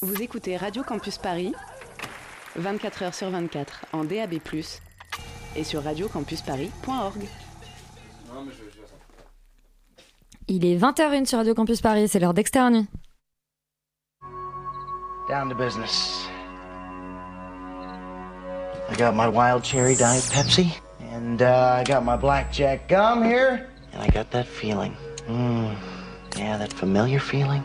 Vous écoutez Radio Campus Paris, 24 h sur 24 en DAB+, et sur radiocampusparis.org. Il est 20h01 sur Radio Campus Paris, c'est l'heure d'externe. Down to business. I got my wild cherry diet Pepsi, and uh, I got my blackjack gum here, and I got that feeling. Mm, yeah, that familiar feeling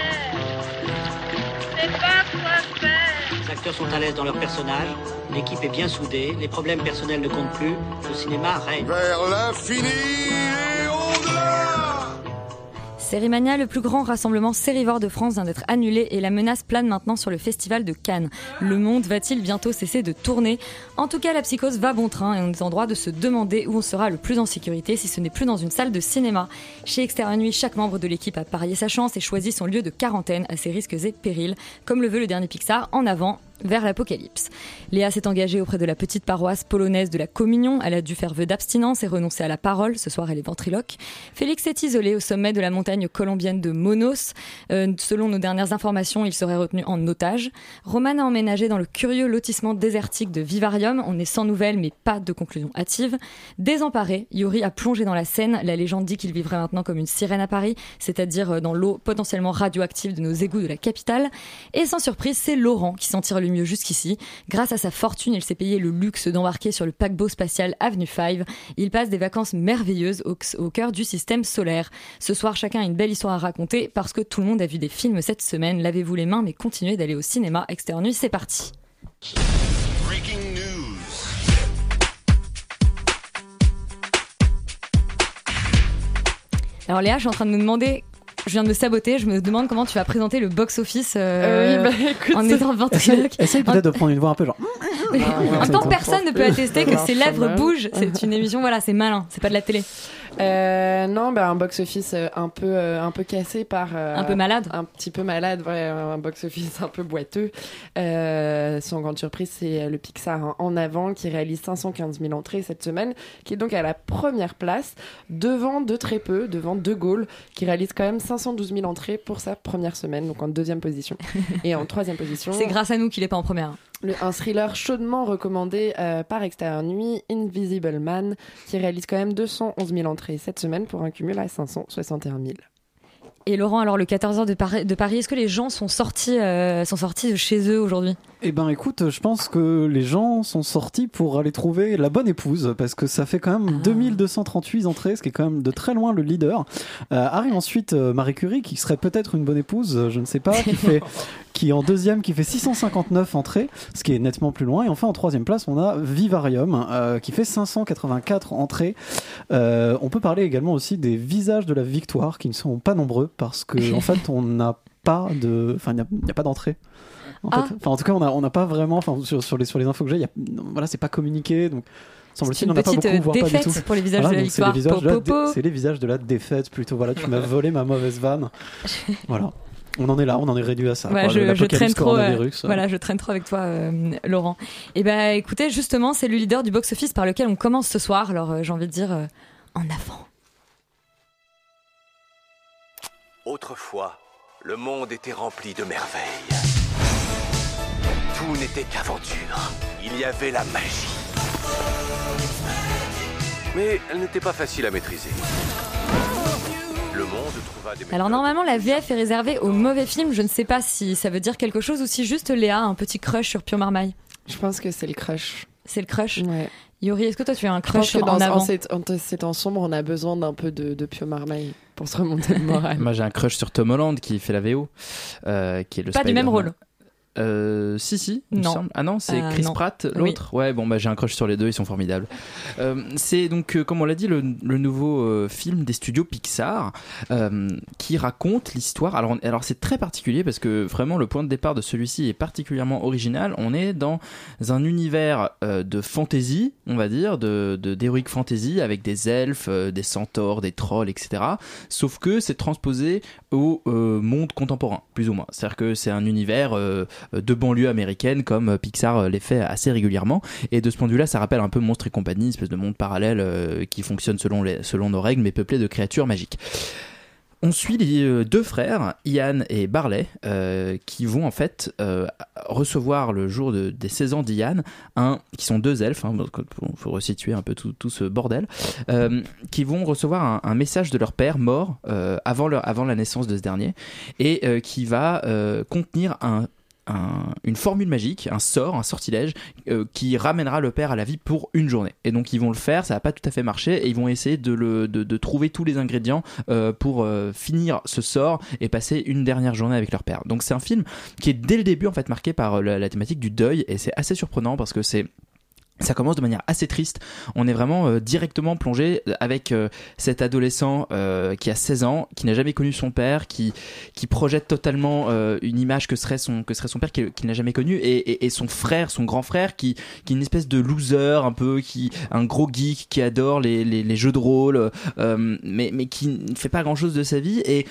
acteurs sont à l'aise dans leur personnage, l'équipe est bien soudée, les problèmes personnels ne comptent plus, le cinéma règne. Vers l'infini et au-delà Sérimania, le plus grand rassemblement sérivore de France, vient d'être annulé et la menace plane maintenant sur le festival de Cannes. Le monde va-t-il bientôt cesser de tourner? En tout cas, la psychose va bon train et on est en droit de se demander où on sera le plus en sécurité si ce n'est plus dans une salle de cinéma. Chez Extérieur Nuit, chaque membre de l'équipe a parié sa chance et choisi son lieu de quarantaine à ses risques et périls, comme le veut le dernier Pixar, en avant vers l'apocalypse. Léa s'est engagée auprès de la petite paroisse polonaise de la Communion. Elle a dû faire vœu d'abstinence et renoncer à la parole. Ce soir, elle est ventriloque. Félix est isolé au sommet de la montagne colombienne de Monos. Euh, selon nos dernières informations, il serait retenu en otage. Roman a emménagé dans le curieux lotissement désertique de Vivarium. On est sans nouvelles, mais pas de conclusion hâtive. Désemparé, Yuri a plongé dans la Seine. La légende dit qu'il vivrait maintenant comme une sirène à Paris, c'est-à-dire euh, dans l'eau potentiellement radioactive de nos égouts de la capitale. Et sans surprise, c'est Laurent qui s'en tire le mieux jusqu'ici. Grâce à sa fortune, il s'est payé le luxe d'embarquer sur le paquebot spatial Avenue 5. Il passe des vacances merveilleuses au, au cœur du système solaire. Ce soir, chacun a une belle histoire à raconter parce que tout le monde a vu des films cette semaine. Lavez-vous les mains, mais continuez d'aller au cinéma. Externe Nuit, c'est parti. Breaking news. Alors Léa, je suis en train de me demander. Je viens de me saboter, je me demande comment tu vas présenter le box-office euh, oui, bah écoute. en étant ventriloque. Essaye peut-être de prendre une voix un peu genre. En même temps, personne ne peut attester que ses lèvres bougent. C'est une émission, voilà, c'est malin, c'est pas de la télé. Euh, non, bah, un box-office euh, un peu, euh, un peu cassé par. euh, Un peu malade. Un petit peu malade, ouais, un box-office un peu boiteux. Euh, sans grande surprise, c'est le Pixar en- en avant qui réalise 515 000 entrées cette semaine, qui est donc à la première place, devant de très peu, devant De Gaulle, qui réalise quand même 512 000 entrées pour sa première semaine, donc en deuxième position. Et en troisième position, C'est grâce à nous qu'il est pas en première. Le- un thriller chaudement recommandé euh, par Extérieur Nuit, Invisible Man, qui réalise quand même 211 000 entrées cette semaine pour un cumul à 561 000. Et Laurent, alors le 14h de Paris, de Paris est-ce que les gens sont sortis, euh, sont sortis de chez eux aujourd'hui? Eh ben écoute, je pense que les gens sont sortis pour aller trouver la bonne épouse parce que ça fait quand même 2238 entrées, ce qui est quand même de très loin le leader. Euh, arrive ensuite euh, Marie Curie qui serait peut-être une bonne épouse, je ne sais pas, qui fait qui est en deuxième qui fait 659 entrées, ce qui est nettement plus loin. Et enfin en troisième place on a Vivarium euh, qui fait 584 entrées. Euh, on peut parler également aussi des visages de la victoire qui ne sont pas nombreux parce que en fait on n'a pas de, enfin il n'y a, pas d'entrée. En, Ah. fait. Enfin, en tout cas, on n'a on pas vraiment, enfin, sur, sur les, sur les infos que j'ai, voilà, c'est pas communiqué, donc semble-t-il, on n'a pas beaucoup, euh, voire pas du tout. pour les visages Voilà, de la donc c'est les victoire. visages Po, po, les visages de la défaite plutôt. Voilà, tu m'as volé ma mauvaise vanne. Voilà. On en est là, on en est réduit à ça. Voilà, quoi, je, je l'apocalypse traîne trop. euh, voilà, je traîne trop avec toi, euh, Laurent. Et ben, écoutez, justement, c'est le leader du box-office par lequel on commence ce soir. Alors, euh, j'ai envie de dire euh, en avant. Autrefois, le monde était rempli de merveilles. Tout n'était qu'aventure. Il y avait la magie. Mais elle n'était pas facile à maîtriser. Le monde trouva des Alors normalement, la VF est réservée aux mauvais films. Je ne sais pas si ça veut dire quelque chose ou si juste Léa a un petit crush sur Pio Marmaille. Je pense que c'est le crush. C'est le crush. Ouais. Yuri, est-ce que toi tu as un Je pense crush que dans en avant en ces, en ces temps sombres, on a besoin d'un peu de, de Pio Marmaille pour se remonter le moral. Moi j'ai un crush sur Tom Holland qui fait la VO, euh, qui est le Pas du même rôle. Euh, si, si, il Non. Ah non, c'est Euh, Chris non. Pratt, l'autre. Ouais, bon, bah j'ai un crush sur les deux, ils sont formidables. Euh, c'est donc, euh, comme on l'a dit, le, le nouveau film des studios Pixar qui raconte l'histoire. Alors, alors c'est très particulier parce que vraiment le point de départ de celui-ci est particulièrement original. On est dans un univers de fantasy, on va dire, de d'heroic fantasy avec des elfes, des centaures, des trolls, etc. Sauf que c'est transposé au monde contemporain, plus ou moins. C'est-à-dire que c'est un univers de banlieue américaine comme euh, Pixar euh, les fait assez régulièrement. Et de ce point de vue-là, ça rappelle un peu Monstre et compagnie, une espèce de monde parallèle euh, qui fonctionne selon, les, selon nos règles, mais peuplé de créatures magiques. On suit les euh, deux frères, Ian et Barley, euh, qui vont en fait euh, recevoir le jour de- des 16 ans d'Ian, un, qui sont deux elfes, il faut resituer un peu tout, tout ce bordel, euh, qui vont recevoir un, un message de leur père mort euh, avant, leur, avant la naissance de ce dernier, et euh, qui va euh, contenir un un- une formule magique, un sort, un sortilège euh, qui ramènera le père à la vie pour une journée. Et donc ils vont le faire, ça va pas tout à fait marcher, et ils vont essayer de, le, de, trouver tous les ingrédients euh, pour euh, finir ce sort et passer une dernière journée avec leur père. Donc c'est un film qui est dès le début en fait marqué par la thématique du deuil, et c'est assez surprenant parce que c'est ça commence de manière assez triste. On est vraiment euh, directement plongé avec euh, cet adolescent euh, qui a 16 ans, qui n'a jamais connu son père, qui qui projette totalement euh, une image que serait son que serait son père qu'il n'a jamais connu et, et, son frère, son grand frère qui qui est une espèce de loser un peu qui un gros geek qui adore les, les, les jeux de rôle euh, mais mais qui ne fait pas grand-chose de sa vie et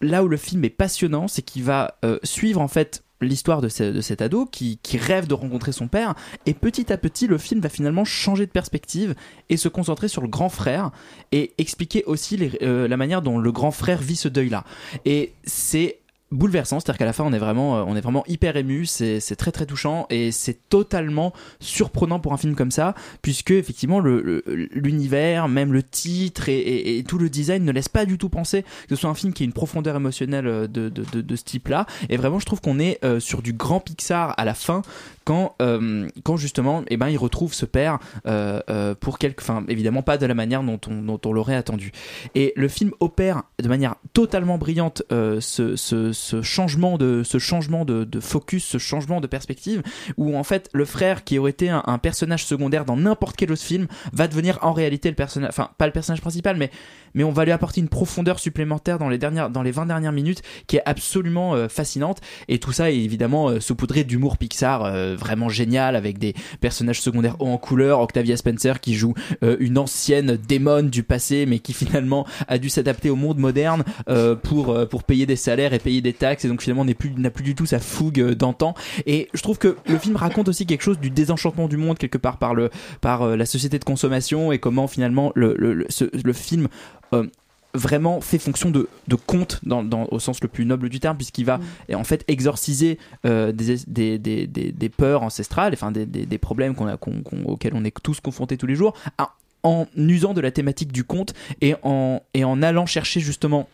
là où le film est passionnant, c'est qu'il va euh, suivre en fait l'histoire de, ce- de cet ado qui, rêve de rencontrer son père et petit à petit le film va finalement changer de perspective et se concentrer sur le grand frère et expliquer aussi euh, la manière dont le grand frère vit ce deuil là et c'est bouleversant. C'est à dire qu'à la fin on est vraiment euh, on est vraiment hyper ému. C'est très très touchant et c'est totalement surprenant pour un film comme ça puisque effectivement le- le- l'univers même le titre et, et- tout le design ne laisse pas du tout penser que ce soit un film qui ait une profondeur émotionnelle euh, de, de, de, ce type là et vraiment je trouve qu'on est euh, sur du grand Pixar à la fin quand euh, quand justement eh ben il retrouve ce père euh, euh, pour quelque enfin évidemment pas de la manière dont on, dont on l'aurait attendu. Et le film opère de manière totalement brillante ce, ce, changement de ce changement de, de focus ce changement de perspective où en fait le frère qui aurait été un, personnage secondaire dans n'importe quel autre film va devenir en réalité le personnage enfin pas le personnage principal mais mais on va lui apporter une profondeur supplémentaire dans les dernières dans les 20 dernières minutes qui est absolument fascinante. Et tout ça est évidemment saupoudré d'humour Pixar vraiment génial avec des personnages secondaires hauts en couleur. Octavia Spencer qui joue euh, une ancienne démon du passé mais qui finalement a dû s'adapter au monde moderne euh, pour euh, pour payer des salaires et payer des taxes. Et donc finalement n'est plus n'a plus du tout sa fougue euh, d'antan. Et je trouve que le film raconte aussi quelque chose du désenchantement du monde quelque part par le par euh, la société de consommation et comment finalement le le, le, film euh, vraiment fait fonction de, de conte dans, dans- au sens le plus noble du terme puisqu'il va et en fait exorciser euh, des, des, des, peurs ancestrales enfin des, des, des problèmes qu'on a, qu'on- qu'on- auxquels on est tous confrontés tous les jours à- en usant de la thématique du conte et en, et en allant chercher justement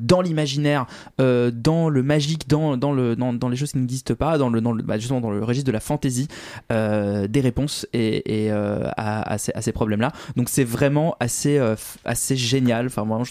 dans l'imaginaire, euh, dans le magique, dans, dans, le, dans, dans les choses qui n'existent pas, dans le, dans le, bah, justement dans le registre de la fantaisie, euh, des réponses et, et, euh, à, à ces, à ces problèmes-là. Donc c'est vraiment assez, euh, assez génial. Enfin, vraiment,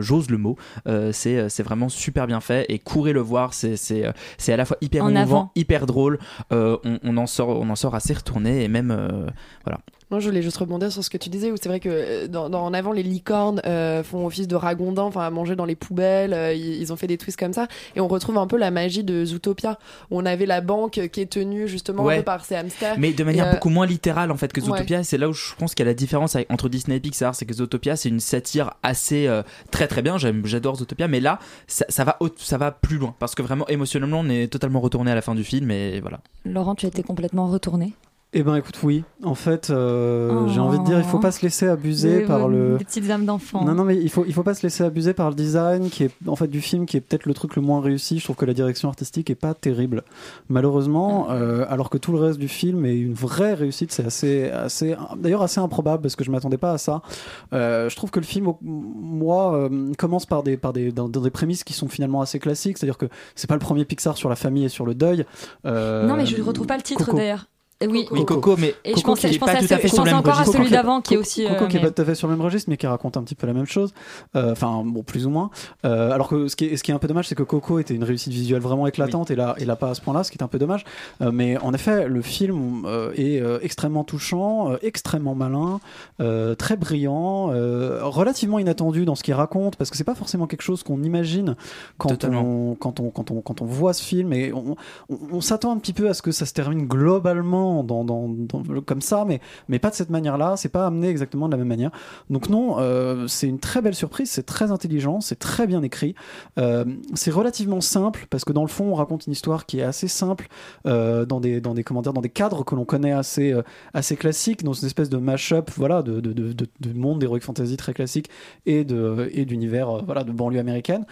j'ose le mot. Euh, c'est, c'est vraiment super bien fait et courez le voir. C'est, c'est, euh, c'est à la fois hyper En émouvant, avant. hyper drôle. Euh, on, on en sort, on en sort assez retourné et même, euh, voilà. Moi, je voulais juste rebondir sur ce que tu disais, où c'est vrai que euh, dans, dans- en avant, les licornes euh, font office de ragondins, enfin, à manger dans les poubelles. euh, ils, ils ont fait des twists comme ça. Et on retrouve un peu la magie de Zootopia, où on avait la banque qui est tenue justement un Ouais. peu par ces hamsters. Mais de manière euh, beaucoup moins littérale en fait que ouais. Zootopia. C'est là où je pense qu'il y a la différence avec- entre Disney et Pixar. C'est que Zootopia, c'est une satire assez euh, très très bien. J'aime- J'adore Zootopia, mais là, ça, ça va ça va plus loin parce que vraiment émotionnellement, on est totalement retourné à la fin du film et voilà. Laurent, tu as été complètement retourné. Eh ben écoute, oui. En fait, euh, Oh. j'ai envie de dire, il faut pas se laisser abuser Des- par le. Des petites âmes d'enfant. Non, non, mais il faut, il faut pas se laisser abuser par le design qui est, en fait, du film qui est peut-être le truc le moins réussi. Je trouve que la direction artistique est pas terrible. Malheureusement, euh, alors que tout le reste du film est une vraie réussite, c'est assez, assez, d'ailleurs assez improbable parce que je m'attendais pas à ça. Euh, je trouve que le film, moi, euh, commence par des, par des, dans, dans des prémices qui sont finalement assez classiques. C'est-à-dire que c'est pas le premier Pixar sur la famille et sur le deuil. Euh, Non, mais je retrouve pas le titre d'ailleurs. Oui, Oui, Coco, mais Et je pensais- qui je pas tout à fait sur le même encore à celui Coco d'avant qui est aussi. Coco euh, qui est pas tout à fait sur le même registre, mais qui raconte un petit peu la même chose. Euh, Enfin, bon, plus ou moins. Euh, alors que ce qui, est, ce qui est un peu dommage, c'est que Coco était une réussite visuelle vraiment éclatante et là, et là pas à ce point-là, ce qui est un peu dommage. Euh, mais en effet, le film euh, est euh, extrêmement touchant, euh, extrêmement malin, euh, très brillant, euh, relativement inattendu dans ce qu'il raconte, parce que c'est pas forcément quelque chose qu'on imagine quand on, quand, on, quand, on, quand on voit ce film. Et on, on, on s'attend un petit peu à ce que ça se termine globalement comme ça, mais, mais pas de cette manière-là. C'est pas amené exactement de la même manière. Donc non, euh, c'est une très belle surprise, c'est très intelligent, c'est très bien écrit. Euh, c'est relativement simple parce que dans le fond, on raconte une histoire qui est assez simple euh, dans des dans des comment dire, dans des cadres que l'on connaît assez assez classiques, dans une espèce de mash-up, voilà, de de, de, de- de monde d'heroic fantasy très classique et de et d'univers voilà de banlieue américaine.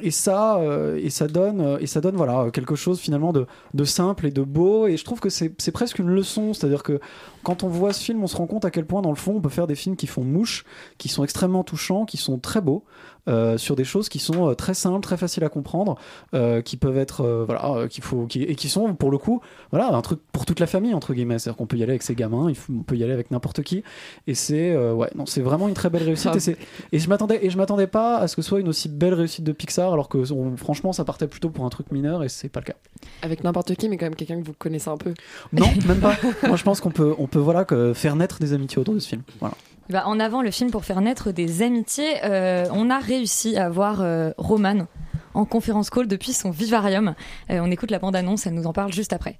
Et ça et ça donne et ça donne voilà quelque chose finalement de de simple et de beau. Et je trouve que c'est presque une leçon, c'est-à-dire que quand on voit ce film, on se rend compte à quel point, dans le fond, on peut faire des films qui font mouche, qui sont extrêmement touchants, qui sont très beaux, euh, sur des choses qui sont euh, très simples, très faciles à comprendre, euh, qui peuvent être, euh, voilà, qu'il faut, qui, et qui sont, pour le coup, voilà, un truc pour toute la famille, entre guillemets. C'est-à-dire qu'on peut y aller avec ses gamins, il faut- on peut y aller avec n'importe qui. Et c'est, ouais, non, c'est vraiment une très belle réussite. et, c'est- et je m'attendais, et je m'attendais pas à ce que ce soit une aussi belle réussite de Pixar, alors que on- franchement, ça partait plutôt pour un truc mineur, et c'est pas le cas. Avec n'importe qui, mais quand même quelqu'un que vous connaissez un peu. Non, même pas. Moi, je pense qu'on peut, on peut voilà, que faire naître des amitiés autour de ce film. Voilà. Bah, en avant le film pour faire naître des amitiés, euh, on a réussi à voir euh, Roman en conférence call depuis son vivarium. Euh, on écoute la bande-annonce, elle nous en parle juste après.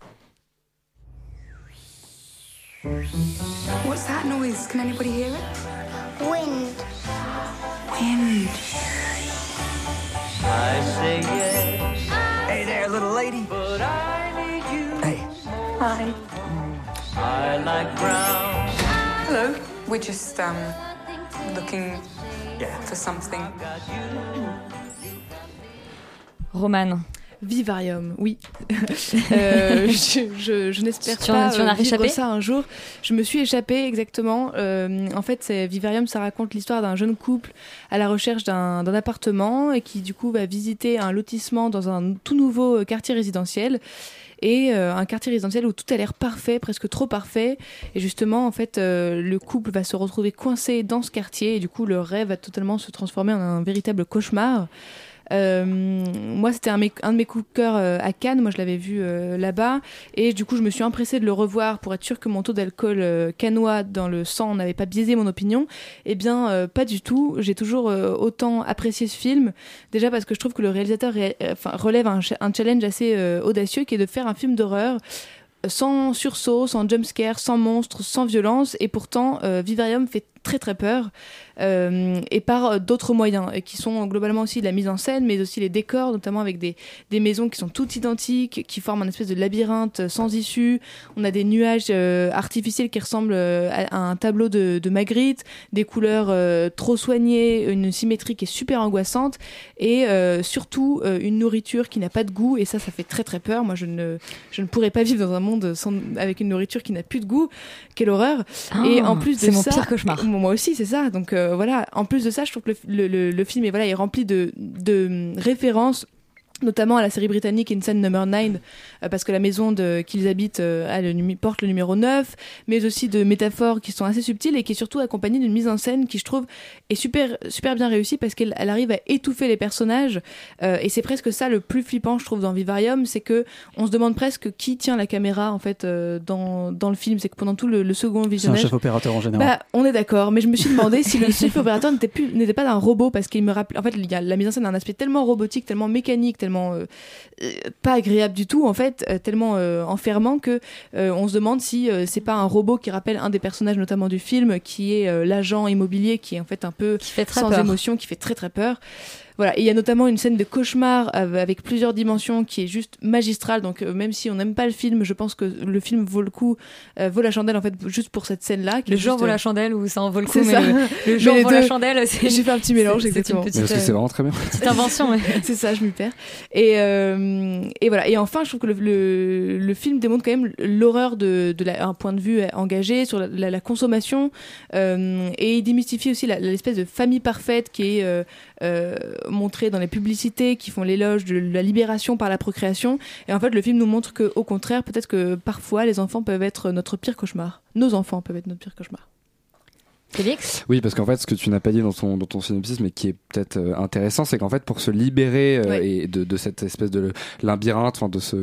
What's that noise? Can anybody hear it? Wind. Wind. I say yes. Hey there, little lady. But I need you. Hey. Hi. I like brown. Hello. We're just um looking for something. Roman. Vivarium, oui. Euh, je je- je n'espère pas tu en as euh, vivre ça un jour. Je me suis échappée exactement. Euh, en fait, c'est Vivarium, ça raconte l'histoire d'un jeune couple à la recherche d'un appartement et qui du coup va visiter un lotissement dans un tout nouveau quartier résidentiel et euh, un quartier résidentiel où tout a l'air parfait, presque trop parfait. Et justement, en fait, euh, le couple va se retrouver coincé dans ce quartier et du coup, leur rêve va totalement se transformer en un véritable cauchemar. Euh, moi, c'était un, un de mes coups de cœur euh, à Cannes. Moi, je l'avais vu euh, là-bas. Et du coup, je me suis empressée de le revoir pour être sûre que mon taux d'alcool cannois dans le sang n'avait pas biaisé mon opinion. Eh bien, pas du tout. J'ai toujours autant apprécié ce film. Déjà parce que je trouve que le réalisateur relève un, cha- un challenge assez audacieux qui est de faire un film d'horreur sans sursaut, sans jumpscare, sans monstre, sans violence. Et pourtant, Vivarium fait très très peur. euh, et par euh, d'autres moyens, et qui sont globalement aussi la mise en scène, mais aussi les décors, notamment avec des, des maisons qui sont toutes identiques, qui forment un espèce de labyrinthe sans issue. On a des nuages euh, artificiels qui ressemblent euh, à, un tableau de, de Magritte, des couleurs euh, trop soignées, une symétrie qui est super angoissante, et euh, surtout euh, une nourriture qui n'a pas de goût, et ça, ça fait très très peur. Moi, je ne, je ne pourrais pas vivre dans un monde sans, avec une nourriture qui n'a plus de goût. Quelle horreur! Ah, et en plus de c'est mon ça, pire cauchemar. Moi aussi, c'est ça. Donc euh, voilà. En plus de ça, je trouve que le, le- film est voilà rempli de, de références notamment à la série britannique Insane Number 9 euh, parce que la maison qu'ils habitent euh, a le numi- porte le numéro 9 mais aussi de métaphores qui sont assez subtiles et qui est surtout accompagnée d'une mise en scène qui je trouve est super super bien réussie parce qu'elle elle arrive à étouffer les personnages euh, et c'est presque ça le plus flippant je trouve dans Vivarium c'est que on se demande presque qui tient la caméra en fait dans, dans le film c'est que pendant tout le, le second C'est un visionnage chef opérateur en général. bah, on est d'accord, mais je me suis demandé si le chef opérateur n'était pas un robot parce qu'il me rappelait. En fait, il y a la mise en scène a un aspect tellement robotique, tellement mécanique, tellement euh, euh, pas agréable du tout en fait, euh, tellement euh, enfermant que on se demande si c'est pas un robot qui rappelle un des personnages notamment du film, qui est l'agent immobilier, qui est en fait un peu sans peur. émotion, qui fait très très peur. Voilà, et il y a notamment une scène de cauchemar av- avec plusieurs dimensions qui est juste magistrale. Donc euh, même si on n'aime pas le film, je pense que le film vaut le coup, euh, vaut la chandelle en fait juste pour cette scène-là. Le genre juste, vaut euh, la chandelle ou ça en vaut le coup, c'est mais ça. le, genre les vaut la deux. chandelle, c'est J'ai fait un petit mélange, c'est- c'est une exactement. petite, Parce que c'est vraiment très bien. petite invention. ouais. c'est ça, je m'y perds. Et, euh, et voilà. Et enfin, je trouve que le, le, le film démontre quand même l'horreur de, de la, un point de vue engagé sur la, la- la consommation euh, et il démystifie aussi la- l'espèce de famille parfaite qui est euh, montrés dans les publicités qui font l'éloge de la libération par la procréation. Et en fait, le film nous montre que, au contraire, peut-être que parfois les enfants peuvent être notre pire cauchemar. Nos enfants peuvent être notre pire cauchemar. Félix? Oui, parce qu'en fait, ce que tu n'as pas dit dans ton, dans ton synopsis, mais qui est peut-être euh, intéressant, c'est qu'en fait, pour se libérer euh, et de, de cette espèce de labyrinthe, de ce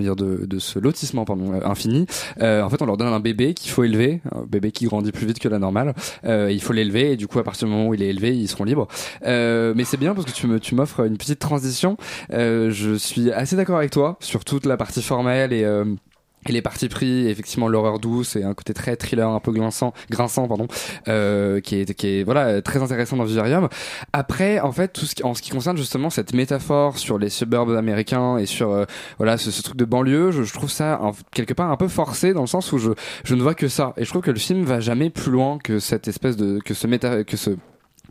dire de, de ce lotissement pardon euh, infini. Euh, en fait on leur donne un bébé qu'il faut élever un bébé qui grandit plus vite que la normale. Euh, il faut l'élever et du coup à partir du moment où il est élevé ils seront libres. Euh, mais c'est bien parce que tu me tu m'offres une petite transition. Euh, je suis assez d'accord avec toi sur toute la partie formelle et et les parties pris, effectivement l'horreur douce et un côté très thriller, un peu grinçant, grinçant pardon, euh, qui est qui est voilà très intéressant dans Vivarium. Après, en fait, tout ce qui, en ce qui concerne justement cette métaphore sur les suburbs américains et sur euh, voilà ce, truc de banlieue, je, je trouve ça quelque part un peu forcé dans le sens où je je ne vois que ça et je trouve que le film va jamais plus loin que cette espèce de que ce méta que ce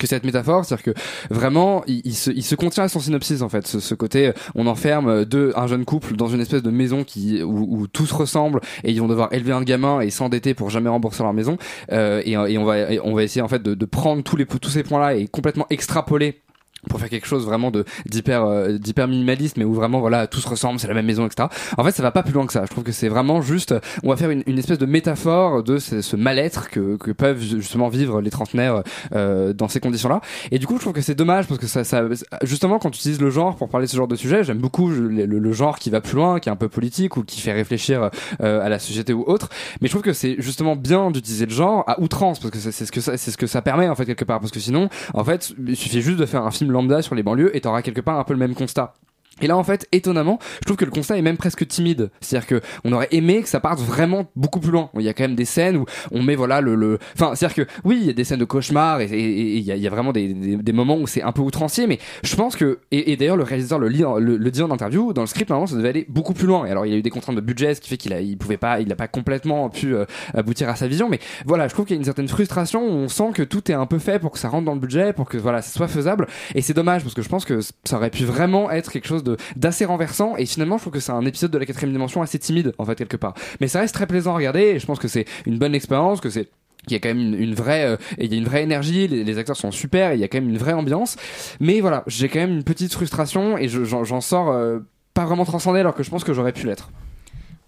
cette métaphore, c'est-à-dire que vraiment, il, se, il se contient à son synopsis en fait. Ce, ce côté, euh, on enferme euh, deux, un jeune couple dans une espèce de maison qui où, où tout se ressemble et ils vont devoir élever un gamin et s'endetter pour jamais rembourser leur maison. Euh, et, on va, on va essayer en fait de, de prendre tous les tous ces points-là et complètement extrapoler pour faire quelque chose vraiment de d'hyper euh, d'hyper minimaliste mais où vraiment voilà tout se ressemble c'est la même maison etc en fait ça va pas plus loin que ça. Je trouve que c'est vraiment juste on va faire une, une espèce de métaphore de ce, ce mal-être que, que peuvent justement vivre les trentenaires euh, dans ces conditions là et du coup je trouve que c'est dommage parce que ça, ça justement quand tu utilises le genre pour parler de ce genre de sujet j'aime beaucoup le, le- genre qui va plus loin qui est un peu politique ou qui fait réfléchir euh, à la société ou autre. Mais je trouve que c'est justement bien d'utiliser le genre à outrance parce que c'est ce que ça c'est ce que ça permet en fait quelque part. Parce que sinon en fait il suffit juste de faire un film lambda sur les banlieues et t'auras quelque part un peu le même constat et là, en fait, étonnamment, je trouve que le constat est même presque timide. C'est-à-dire que on aurait aimé que ça parte vraiment beaucoup plus loin. Il y a quand même des scènes où on met voilà le, le... enfin, c'est-à-dire que oui, il y a des scènes de cauchemar et il y, a, vraiment des, des, des moments où c'est un peu outrancier, mais je pense que et, d'ailleurs le réalisateur le, lit, le, le dit en interview dans le script normalement ça devait aller beaucoup plus loin. Et alors il y a eu des contraintes de budget, ce qui fait qu'il a, il pouvait pas, il a pas complètement pu euh, aboutir à sa vision, mais voilà, je trouve qu'il y a une certaine frustration où on sent que tout est un peu fait pour que ça rentre dans le budget, pour que voilà, ça soit faisable. Et c'est dommage parce que je pense que ça aurait pu vraiment être quelque chose d'assez renversant. Et finalement, je trouve que c'est un épisode de la quatrième dimension assez timide en fait quelque part. Mais ça reste très plaisant à regarder. Et je pense que c'est une bonne expérience, que c'est il y a quand même une, vraie euh, il y a une vraie énergie les, acteurs sont super et il y a quand même une vraie ambiance mais voilà j'ai quand même une petite frustration et je- j'en j'en sors euh, pas vraiment transcendé alors que je pense que j'aurais pu l'être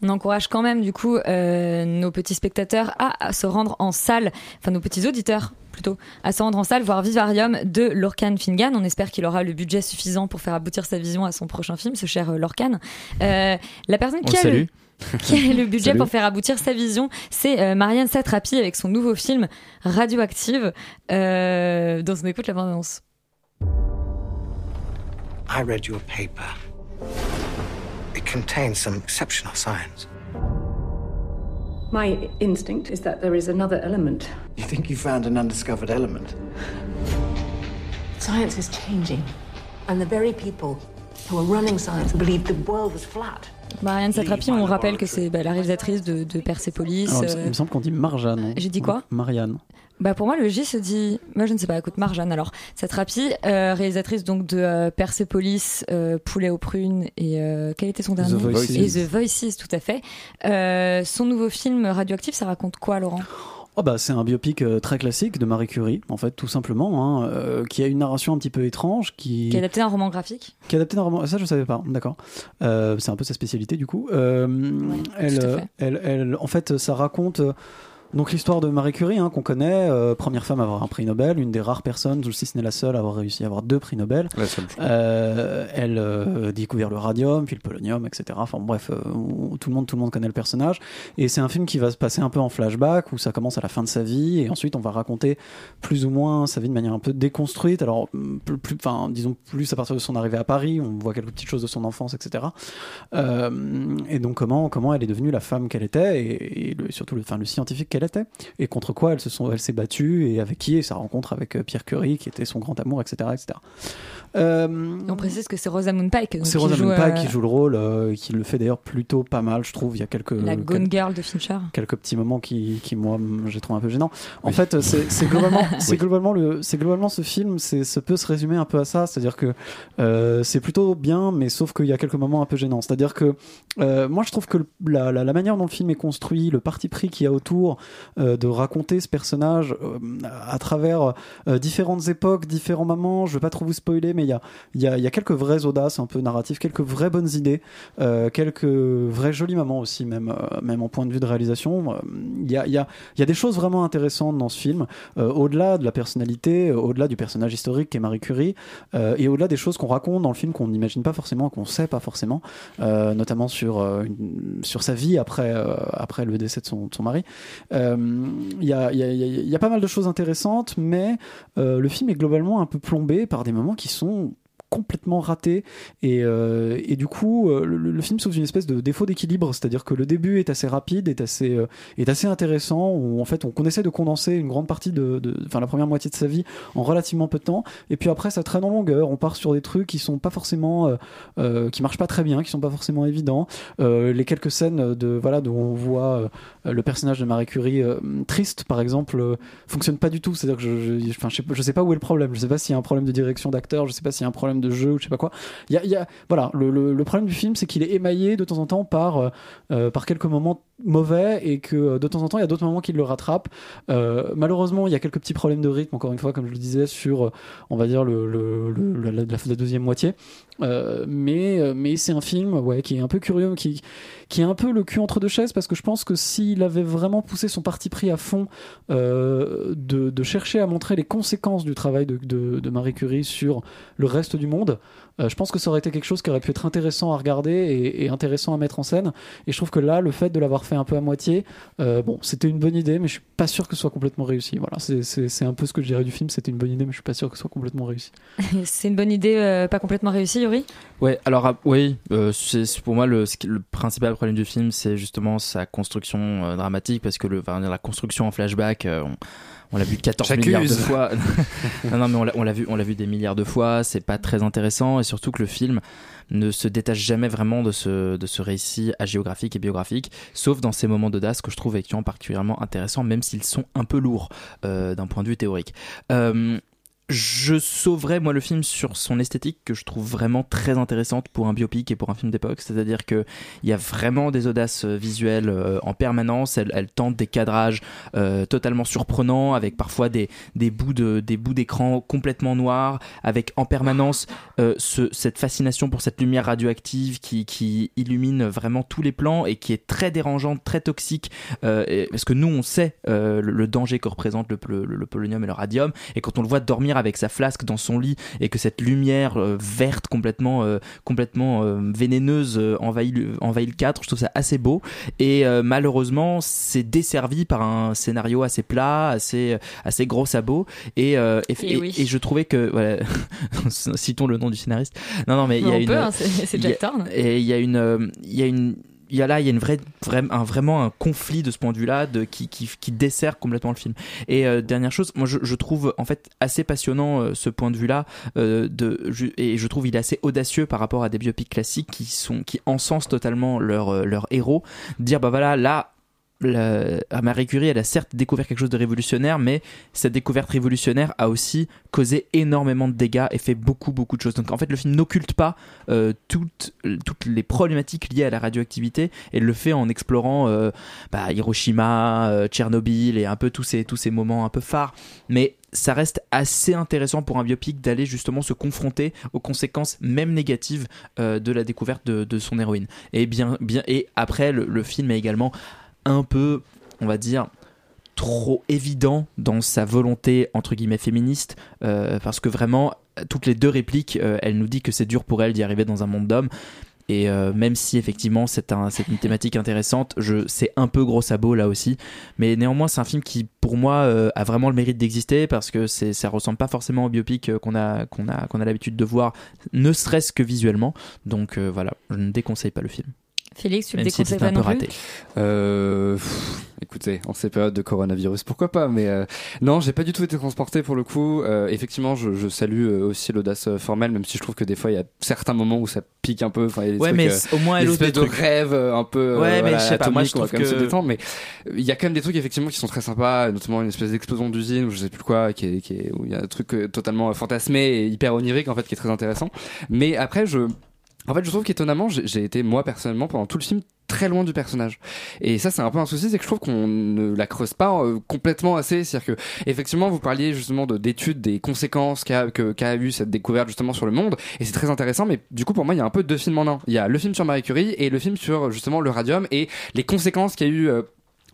On encourage quand même du coup euh, nos petits spectateurs à, à se rendre en salle, enfin nos petits auditeurs plutôt, à se rendre en salle voir Vivarium de Lorcan Fingan. On espère qu'il aura le budget suffisant pour faire aboutir sa vision à son prochain film, ce cher euh, Lorcan. Euh, la personne On qui a, salue. le, qui a le budget Salut. pour faire aboutir sa vision, c'est euh, Marianne Satrapi avec son nouveau film Radioactive, euh, dont on écoute la bande-annonce. I read your paper. It contains some exceptional science. My instinct is that there is another element. You think you found an undiscovered element? Science is changing, and the very people who are running science believed the world was flat. Marianne Satrapi, on rappelle que c'est bah, la réalisatrice de, de Persepolis. Alors, il me- euh, il me semble qu'on dit Marjane. J'ai dit quoi? Marianne. Bah pour moi le J se dit, moi je ne sais pas, écoute Marjane alors, Satrapi, euh, réalisatrice donc de euh, Persepolis, euh, Poulet aux prunes et euh, quel était son dernier Voices. Et The Voices tout à fait. Euh, son nouveau film Radioactif, ça raconte quoi Laurent? Oh bah, c'est un biopic euh, très classique de Marie Curie, en fait, tout simplement, hein, euh, qui a une narration un petit peu étrange, qui, Qui est adapté d'un roman graphique? Qui est adapté d'un roman. Ça, je savais pas, d'accord. Euh, c'est un peu sa spécialité, du coup. Euh, elle, tout à fait. elle, elle- en fait, ça raconte. Donc l'histoire de Marie Curie hein, qu'on connaît, euh, première femme à avoir un prix Nobel, une des rares personnes, si ce n'est la seule, à avoir réussi à avoir deux prix Nobel. La seule. Euh, elle euh, découvert le radium, puis le polonium, etc. Enfin bref, euh, tout le monde, tout le monde connaît le personnage. Et c'est un film qui va se passer un peu en flashback où ça commence à la fin de sa vie et ensuite on va raconter plus ou moins sa vie de manière un peu déconstruite. Alors plus, plus- enfin disons plus à partir de son arrivée à Paris, on voit quelques petites choses de son enfance, etc. Et donc comment comment elle est devenue la femme qu'elle était et, et le- surtout le, enfin, le scientifique qu'elle et contre quoi elle se sont elle s'est battue et avec qui et sa rencontre avec euh, Pierre Curie qui était son grand amour, etc., etc. Euh, On précise que c'est Rosamund Pike. c'est qui Rosamund joue, Pike euh, qui joue le rôle, euh, qui le fait d'ailleurs plutôt pas mal, je trouve. Il y a quelques La Gone Girl de Fincher. quelques petits moments qui, qui moi, j'ai trouvé un peu gênants. En fait, c'est globalement, c'est Oui. globalement le, c'est globalement ce film, c'est, ça peut se résumer un peu à ça, c'est-à-dire que euh, c'est plutôt bien, mais sauf qu'il y a quelques moments un peu gênants. C'est-à-dire que euh, moi, je trouve que le- la, la, la manière dont le film est construit, le parti pris qu'il y a autour euh, de raconter ce personnage euh, à travers euh, différentes époques, différents moments, je veux pas trop vous spoiler, mais il y a, y, y a quelques vraies audaces un peu narratives, quelques vraies bonnes idées, euh, quelques vrais jolis moments aussi, même, euh, même en point de vue de réalisation. Euh, Il y, a, y, a, des choses vraiment intéressantes dans ce film, euh, au-delà de la personnalité, euh, au-delà du personnage historique qui est Marie Curie, euh, et au-delà des choses qu'on raconte dans le film qu'on n'imagine pas forcément, qu'on sait pas forcément, euh, notamment sur, euh, sur sa vie après, euh, après le décès de son, son mari. Euh, Il y, a, y, a, pas mal de choses intéressantes, mais euh, le film est globalement un peu plombé par des moments qui sont tout complètement ratés et, euh, et du coup euh, le, film souffre d'une espèce de défaut d'équilibre. C'est-à-dire que le début est assez rapide est assez euh, est assez intéressant où en fait on, on essaie de condenser une grande partie de la première moitié de sa vie en relativement peu de temps. Et puis après ça traîne en longueur. On part sur des trucs qui sont pas forcément qui marchent pas très bien qui sont pas forcément évidents. Les quelques scènes de voilà où on voit le personnage de Marie Curie triste par exemple fonctionne pas du tout. C'est à dire que je, je, je, sais, je sais pas où est le problème. Je sais pas s'il y a un problème de direction d'acteur. Je sais pas s'il y a un problème de jeu ou je sais pas quoi. Il y a, voilà le problème du film c'est qu'il est émaillé de temps en temps par euh, euh, par quelques moments mauvais et que euh, de temps en temps il y a d'autres moments qui le rattrapent. Euh, malheureusement il y a quelques petits problèmes de rythme encore une fois comme je le disais sur euh, on va dire le, la, deuxième moitié. Mais mais c'est un film ouais qui est un peu curieux qui qui est un peu le cul entre deux chaises parce que je pense que s'il avait vraiment poussé son parti pris à fond de, chercher à montrer les conséquences du travail de, de Marie Curie sur le reste du monde, euh, je pense que ça aurait été quelque chose qui aurait pu être intéressant à regarder et, et intéressant à mettre en scène. Et je trouve que là, le fait de l'avoir fait un peu à moitié, euh, bon, c'était une bonne idée, mais je suis pas sûr que ce soit complètement réussi. Voilà, c'est- un peu ce que je dirais du film. C'était une bonne idée, mais je suis pas sûr que ce soit complètement réussi. c'est une bonne idée, euh, pas complètement réussie, Yuri? Ouais, alors ah, oui, euh, pour moi le, principal problème du film, c'est justement sa construction euh, dramatique, parce que le, enfin, la construction en flashback, euh, on, on l'a vu 14 J'accuse. milliards de fois. non, non, mais on l'a- on l'a vu, on l'a vu des milliards de fois. C'est pas très intéressant, et surtout que le film ne se détache jamais vraiment de ce, de ce récit hagiographique et biographique, sauf dans ces moments d'audace que je trouve effectivement particulièrement intéressants, même s'ils sont un peu lourds euh, d'un point de vue théorique. Euh, je sauverais moi le film sur son esthétique que je trouve vraiment très intéressante pour un biopic et pour un film d'époque. C'est-à-dire que il y a vraiment des audaces euh, visuelles euh, en permanence. Elle, tente des cadrages euh, totalement surprenants avec parfois des, des bouts de des bouts d'écran complètement noirs avec en permanence ce, cette fascination pour cette lumière radioactive qui, illumine vraiment tous les plans et qui est très dérangeante très toxique parce que nous on sait le, danger que représente le polonium et le radium. Et quand on le voit dormir avec sa flasque dans son lit et que cette lumière euh, verte complètement euh, complètement euh, vénéneuse envahit le, envahit le cadre je trouve ça assez beau. Et malheureusement c'est desservi par un scénario assez plat assez assez gros sabot. Et et, Et et- oui. et je trouvais que voilà, citons le nom du scénariste. Non non mais il y a une hein, c'est- Jack et il y a une il y a une il y a là il y a une vraie, un, vraiment un conflit de ce point de vue là de qui, qui, qui dessert complètement le film. Et euh, dernière chose moi je, je trouve en fait assez passionnant euh, ce point de vue là de je- et je trouve il est assez audacieux par rapport à des biopics classiques qui sont qui encensent totalement leur euh, leur héros. Dire bah voilà là Marie Curie, elle a certes découvert quelque chose de révolutionnaire, mais cette découverte révolutionnaire a aussi causé énormément de dégâts et fait beaucoup, beaucoup de choses. Donc en fait, le film n'occulte pas euh, toutes, les problématiques liées à la radioactivité et le fait en explorant euh, bah, Hiroshima, euh, Tchernobyl et un peu tous ces, tous ces moments un peu phares. Mais ça reste assez intéressant pour un biopic d'aller justement se confronter aux conséquences même négatives de la découverte de, de son héroïne. Et bien, bien, et après, le, le film est également un peu, on va dire, trop évident dans sa volonté entre guillemets féministe, euh, parce que vraiment toutes les deux répliques, euh, elle nous dit que c'est dur pour elle d'y arriver dans un monde d'hommes. Et euh, même si effectivement c'est un, c'est une thématique intéressante, je c'est un peu gros sabot là aussi. Mais néanmoins c'est un film qui pour moi a vraiment le mérite d'exister parce que ça ressemble pas forcément au biopic qu'on a l'habitude de voir, ne serait-ce que visuellement. Donc voilà, je ne déconseille pas le film. Félix, tu le si déconseilles un pas peu non plus raté. Euh, pff, écoutez, en ces périodes de coronavirus, pourquoi pas Mais euh, non, j'ai pas du tout été transporté pour le coup. Euh, effectivement, je, je salue euh, aussi l'audace euh, formelle, même si je trouve que des fois il y a certains moments où ça pique un peu. Enfin, il y a des Ouais, trucs, mais euh, au moins, elle espèces de euh, un peu. euh, Ouais, mais voilà, je sais pas, moi, je trouve même se que- détendre. Mais euh, il y a quand même des trucs effectivement qui sont très sympas, notamment une espèce d'explosion d'usine ou je sais plus quoi, qui est, qui est- où il y a un truc totalement fantasmé et hyper onirique en fait, qui est très intéressant. Mais après, je en fait, je trouve qu'étonnamment, j'ai été moi personnellement pendant tout le film très loin du personnage. Et ça, c'est un peu un souci, c'est que je trouve qu'on ne la creuse pas euh, complètement assez. C'est-à-dire que, effectivement, vous parliez justement de- d'études des conséquences qu'a qu'a eu cette découverte justement sur le monde, et c'est très intéressant. Mais du coup, pour moi, il y a un peu deux films en un. Il y a le film sur Marie Curie et le film sur justement le radium et les conséquences qu'il y a eu. euh,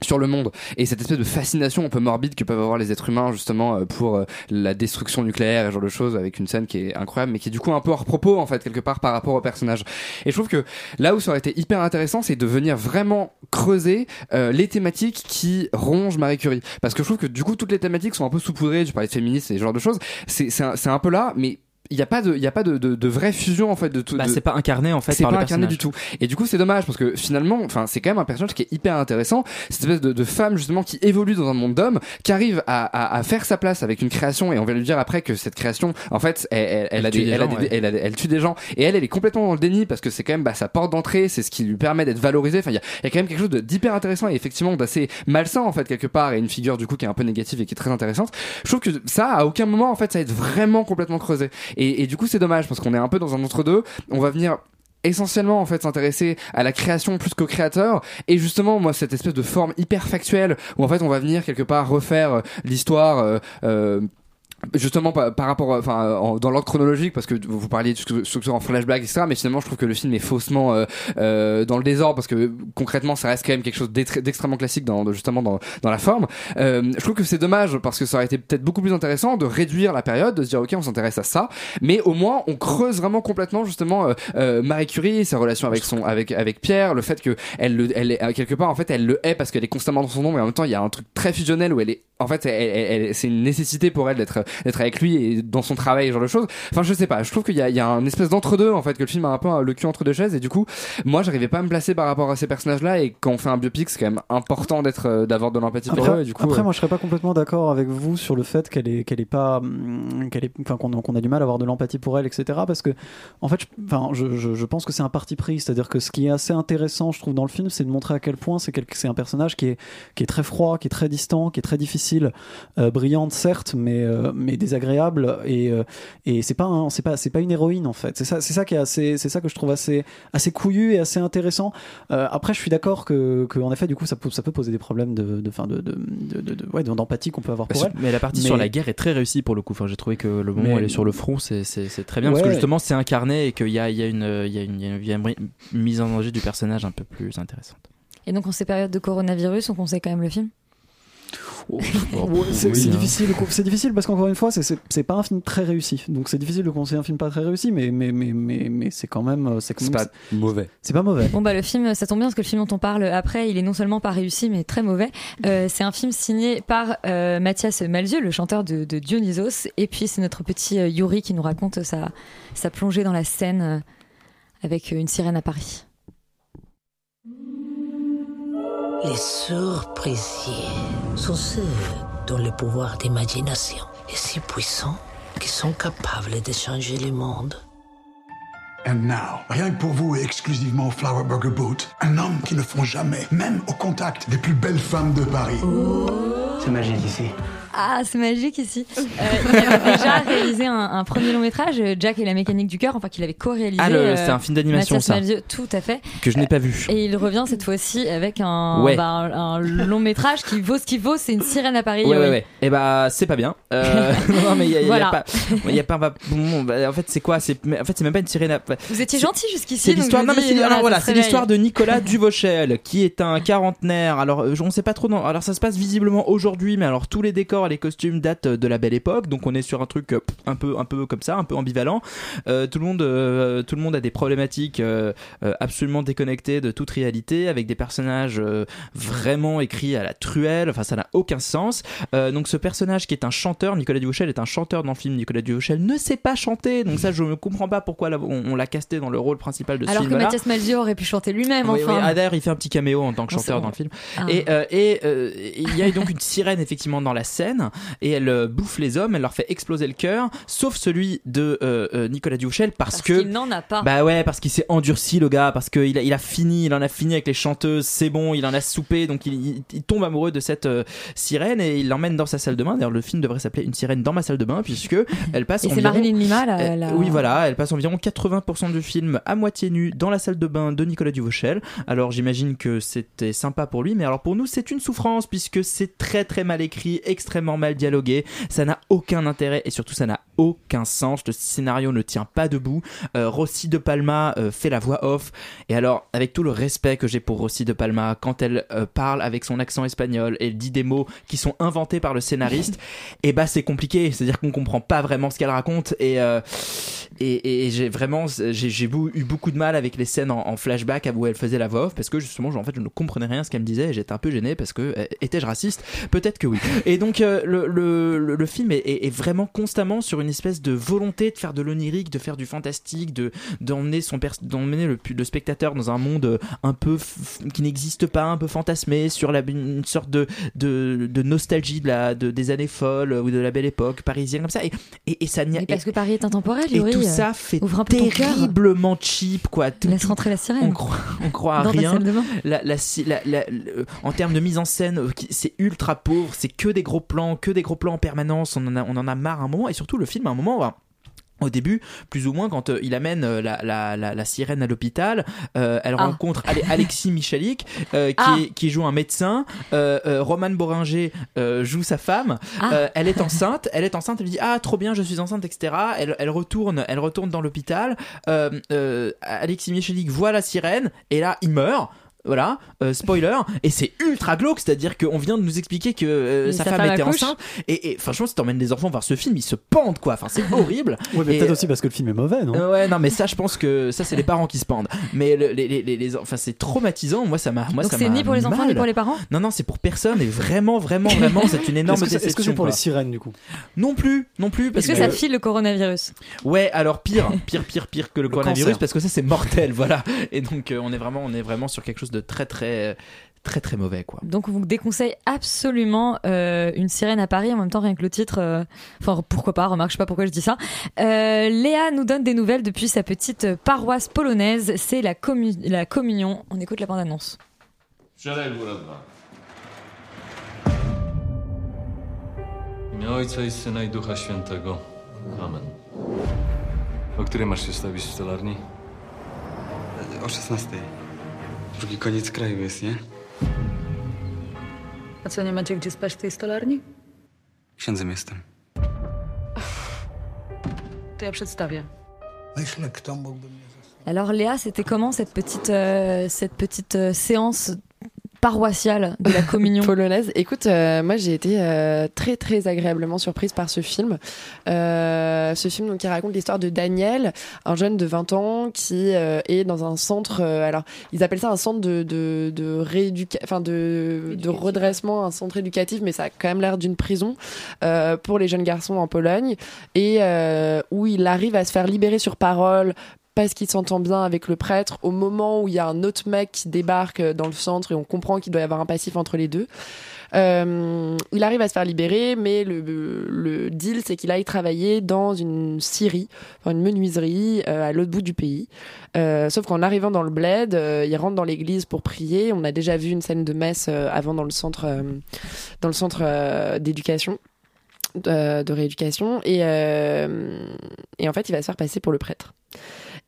sur le monde. Et cette espèce de fascination un peu morbide que peuvent avoir les êtres humains justement euh, pour euh, la destruction nucléaire et genre de choses avec une scène qui est incroyable mais qui est du coup un peu hors propos en fait quelque part par rapport au personnage. Et je trouve que là où ça aurait été hyper intéressant c'est de venir vraiment creuser euh, les thématiques qui rongent Marie Curie. Parce que je trouve que du coup toutes les thématiques sont un peu saupoudrées. Tu parlais de et ce genre de choses. C'est un, un peu là mais il n'y a pas de il y a pas de, de, de vraie fusion en fait de tout Bah, de- c'est pas incarné en fait c'est pas incarné du tout. Et du coup c'est dommage parce que finalement enfin c'est quand même un personnage qui est hyper intéressant. Cette espèce de, de femme justement qui évolue dans un monde d'hommes qui arrive à, à, à faire sa place avec une création et on va lui dire après que cette création en fait elle, elle, elle a tue des, des elle, a gens, des- ouais. elle, a- elle tue des gens. Et elle elle est complètement dans le déni parce que c'est quand même bah, sa porte d'entrée c'est ce qui lui permet d'être valorisée. Enfin il y a, il y a quand même quelque chose d'hyper intéressant et effectivement d'assez malsain en fait quelque part et une figure du coup qui est un peu négative et qui est très intéressante. Je trouve que ça à aucun moment en fait ça va être vraiment complètement creusé. et, et du coup c'est dommage parce qu'on est un peu dans un entre-deux. On va venir essentiellement en fait s'intéresser à la création plus qu'au créateur. Et justement moi cette espèce de forme hyper factuelle où en fait on va venir quelque part refaire euh, l'histoire euh, euh, justement par, rapport enfin euh, en- dans l'ordre chronologique parce que vous parliez de stru- structure en flashback etc mais finalement je trouve que le film est faussement euh, euh, dans le désordre parce que concrètement ça reste quand même quelque chose d'extrêmement classique dans justement dans, dans la forme. Euh, je trouve que c'est dommage parce que ça aurait été peut-être beaucoup plus intéressant de réduire la période de se dire ok on s'intéresse à ça mais au moins on creuse vraiment complètement justement euh, euh, Marie Curie sa relation avec son avec avec Pierre le fait que elle le elle est, quelque part en fait elle le hait parce qu'elle est constamment dans son nom mais en même temps il y a un truc très fusionnel où elle est en fait elle, elle- elle- c'est une nécessité pour elle d'être d'être avec lui et dans son travail ce genre de choses enfin je sais pas je trouve qu'il y a, il y a un espèce d'entre deux en fait que le film a un peu le cul entre deux chaises et du coup moi j'arrivais pas à me placer par rapport à ces personnages là et quand on fait un biopic c'est quand même important d'être euh, d'avoir de l'empathie pour eux et du coup après, euh, moi, je serais pas complètement d'accord avec vous sur le fait qu'elle est, qu'elle est pas, hum, qu'elle est, enfin, qu'on qu'on a du mal à avoir de l'empathie pour elle, etc. Parce que, en fait, je, enfin, je, je, je pense que c'est un parti pris. C'est-à-dire que ce qui est assez intéressant, je trouve, dans le film, c'est de montrer à quel point c'est quel- c'est un personnage qui est, qui est très froid, qui est très distant, qui est très difficile, euh, brillante certes, mais, euh, mais désagréable. Et, euh, et c'est pas, un- c'est pas, c'est pas une héroïne en fait. C'est ça, c'est ça qui est assez, c'est ça que je trouve assez, assez couillu et assez intéressant. Euh, après, je suis d'accord que, que, en effet, du coup, ça peut, ça peut poser des problèmes de, de, fin, de, de, de, de- de- ouais, d'empathie qu'on peut avoir pour elle. Mais la partie Mais- sur la guerre est très réussie pour le coup. Enfin, j'ai trouvé que le moment Mais- où elle est sur le front, c'est c'est- c'est très bien parce que justement c'est incarné et qu'il y a, il y, a une, il y, a une, il y a une- il y a une mise en danger du personnage un peu plus intéressante. Et donc en ces périodes de coronavirus, on conseille quand même le film? Ouais, c'est Oui, hein. difficile, c'est difficile parce qu'encore une fois, c'est- pas un film très réussi. Donc c'est difficile de conseiller un film pas très réussi, mais mais mais mais, mais c'est quand même c'est quand c'est pas mauvais c'est pas mauvais. Bon bah le film, ça tombe bien parce que le film dont on parle après, il est non seulement pas réussi mais très mauvais. Euh, c'est un film signé par euh, Mathias Malzieu, le chanteur de, de Dionysos, et puis c'est notre petit euh, Yuri qui nous raconte sa, sa plongée dans la scène euh, avec euh, une sirène à Paris. Les surprécieux sont ceux dont le pouvoir d'imagination est si puissant qu'ils sont capables de changer le monde. And now, rien que pour vous et exclusivement au Flower Burger Boot, un homme qui ne font jamais, même au contact des plus belles femmes de Paris. C'est magique ici. Ah, c'est magique ici. Euh, il avait déjà réalisé un, un premier long métrage, euh, Jack et la mécanique du cœur, enfin qu'il avait co-réalisé. Ah, euh, c'était un film d'animation, ça. Malzieu, tout à fait. Que je n'ai pas vu. Et il revient cette fois-ci avec un, Ouais. bah, un, un long métrage qui vaut ce qu'il vaut. C'est une sirène à Paris. Ouais, ouais, ouais. Et bah, c'est pas bien. Euh, non, mais il y a, a Voilà. pas. Y a pas. bah, bon, bah, en fait, c'est quoi? C'est en fait, c'est même pas une sirène. à- Vous étiez C'est- gentil jusqu'ici. C'est l'histoire. Non, mais c'est alors voilà, c'est réveille. l'histoire de Nicolas Duvauchel, qui est un quarantenaire. Alors, euh, on sait pas trop. Non, alors, ça se passe visiblement aujourd'hui, mais alors tous les décors et les costumes datent de la belle époque, donc on est sur un truc euh, un peu, un peu comme ça, un peu ambivalent. Euh, tout le monde, euh, tout le monde a des problématiques euh, euh, absolument déconnectées de toute réalité, avec des personnages euh, vraiment écrits à la truelle. Enfin, ça n'a aucun sens. Euh, donc ce personnage qui est un chanteur, Nicolas Duvauchel est un chanteur dans le film. Nicolas Duvauchel ne sait pas chanter, donc ça je ne comprends pas pourquoi on, on l'a casté dans le rôle principal de ce Alors que film-là. Mathias Malzieu aurait pu chanter lui-même, Oui, enfin. oui, ah, d'ailleurs, il fait un petit caméo en tant que chanteur dans le film. Ah. Et, euh, et euh, il y a donc une sirène effectivement dans la scène et elle euh, bouffe les hommes, elle leur fait exploser le cœur, sauf celui de euh, euh, Nicolas Duvauchel parce, Parce que qu'il n'en a pas. bah ouais, parce qu'il s'est endurci le gars, parce qu'il a, il a fini, il en a fini avec les chanteuses, c'est bon, il en a soupé, donc il, il- il tombe amoureux de cette euh, sirène et il l'emmène dans sa salle de bain. D'ailleurs, le film devrait s'appeler Une sirène dans ma salle de bain puisque elle passe Et c'est environ- Marilyn Lima, la- Oui, voilà, elle passe environ 80% du film à moitié nue dans la salle de bain de Nicolas Duvauchel. Alors j'imagine que c'était sympa pour lui, mais alors pour nous c'est une souffrance puisque c'est très très mal écrit, extrêmement mal dialogué, ça n'a aucun intérêt et surtout ça n'a aucun sens. Le scénario ne tient pas debout. Euh, Rossi de Palma euh, fait la voix off et alors avec tout le respect que j'ai pour Rossi de Palma, quand elle euh, parle avec son accent espagnol et elle dit des mots qui sont inventés par le scénariste, et bah c'est compliqué, c'est-à-dire qu'on comprend pas vraiment ce qu'elle raconte et et, et j'ai vraiment j'ai eu beaucoup de mal avec les scènes en, en flashback où elle faisait la voix off parce que justement en fait je ne comprenais rien à ce qu'elle me disait et j'étais un peu gêné parce que étais-je raciste? Peut-être que oui et donc le, le, le, le film est, est- est vraiment constamment sur une espèce de volonté de faire de l'onirique de faire du fantastique de d'emmener son d'emmener le, le spectateur dans un monde euh, un peu qui n'existe pas un peu fantasmé sur la une sorte de de, de nostalgie de la de, des années folles ou de la belle époque parisienne comme ça et et, et ça n'y parce que Paris est intemporel, et Yuri, tout euh, ça fait terriblement cheap quoi Tout- Laisse rentrer la sirène. on croit, on croit à rien. La- la en termes de mise en scène euh, c'est ultra pauvre c'est que des gros plans que des gros plans en permanence on en a, on en a marre à un moment et surtout le film à un moment va au début, plus ou moins, quand euh, il amène euh, la, la, la, la sirène à l'hôpital, euh, elle Ah. rencontre Ale- Alexis Michalik, qui, Ah. est- qui joue un médecin. Euh, euh, Roman Boringer joue sa femme. Ah. Elle est enceinte. Elle est enceinte. Elle dit ah trop bien, je suis enceinte, etc. Elle, elle retourne, elle retourne dans l'hôpital. Alexis Michalik voit la sirène et là il meurt. Voilà, euh, spoiler, et c'est ultra glauque, c'est-à-dire qu'on vient de nous expliquer que euh, sa sa femme femme était enceinte, et, et franchement, si t'emmènes les enfants voir ce film, ils se pendent quoi, enfin c'est horrible. Ouais, mais peut-être aussi parce que le film est mauvais, non? Euh, ouais, non, mais ça, je pense que ça, c'est les parents qui se pendent. Mais le- les, les, les, les- enfin, c'est traumatisant. Moi, ça m'a, moi, Donc c'est ni pour les enfants mal. ni pour les parents? Non, non, c'est pour personne. Et vraiment, vraiment, vraiment, c'est une énorme Est-ce que c'est- déception. est-ce que c'est pour quoi. les sirènes du coup? Non plus, non plus. Parce Est-ce que ça file le coronavirus? Ouais, alors pire, pire, pire, pire que le, coronavirus cancer. parce que ça c'est mortel, voilà. Et donc euh, on est vraiment, on est vraiment sur quelque chose de très, très, très, très mauvais, quoi. Donc on vous déconseille absolument euh, une sirène à Paris. En même temps, rien que le titre, euh, enfin pourquoi pas. Remarque, je sais pas pourquoi je dis ça. Euh, Léa nous donne des nouvelles depuis sa petite paroisse polonaise. C'est la, commu- la communion. On écoute la bande annonce. Wczoraj było dwa. W imię Ojca i Syna i Ducha Świętego. Amen. O której masz się stawić w stolarni? O 16. Drugi koniec kraju jest, nie? A co, nie macie gdzie spać w tej stolarni? Księdzem jestem. To ja przedstawię. Myślę, kto mógłby mnie Alors Léa, c'était comment cette petite, euh, cette petite euh, séance paroissiale de la communion polonaise. Écoute, euh, moi j'ai été euh, très très agréablement surprise par ce film. Euh, ce film donc, qui raconte l'histoire de Daniel, un jeune de 20 ans qui euh, est dans un centre. euh, alors ils appellent ça un centre de de, de rééduca- enfin de, de redressement, un centre éducatif, mais ça a quand même l'air d'une prison euh, pour les jeunes garçons en Pologne et euh, où il arrive à se faire libérer sur parole parce qu'il s'entend bien avec le prêtre au moment où il y a un autre mec qui débarque dans le centre et on comprend qu'il doit y avoir un passif entre les deux. Euh, il arrive à se faire libérer, mais le, deal, c'est qu'il aille travailler dans une scierie, enfin une menuiserie euh, à l'autre bout du pays. Euh, sauf qu'en arrivant dans le bled, il rentre dans l'église pour prier. On a déjà vu une scène de messe avant dans le centre, dans le centre d'éducation, de, rééducation, et en fait, il va se faire passer pour le prêtre.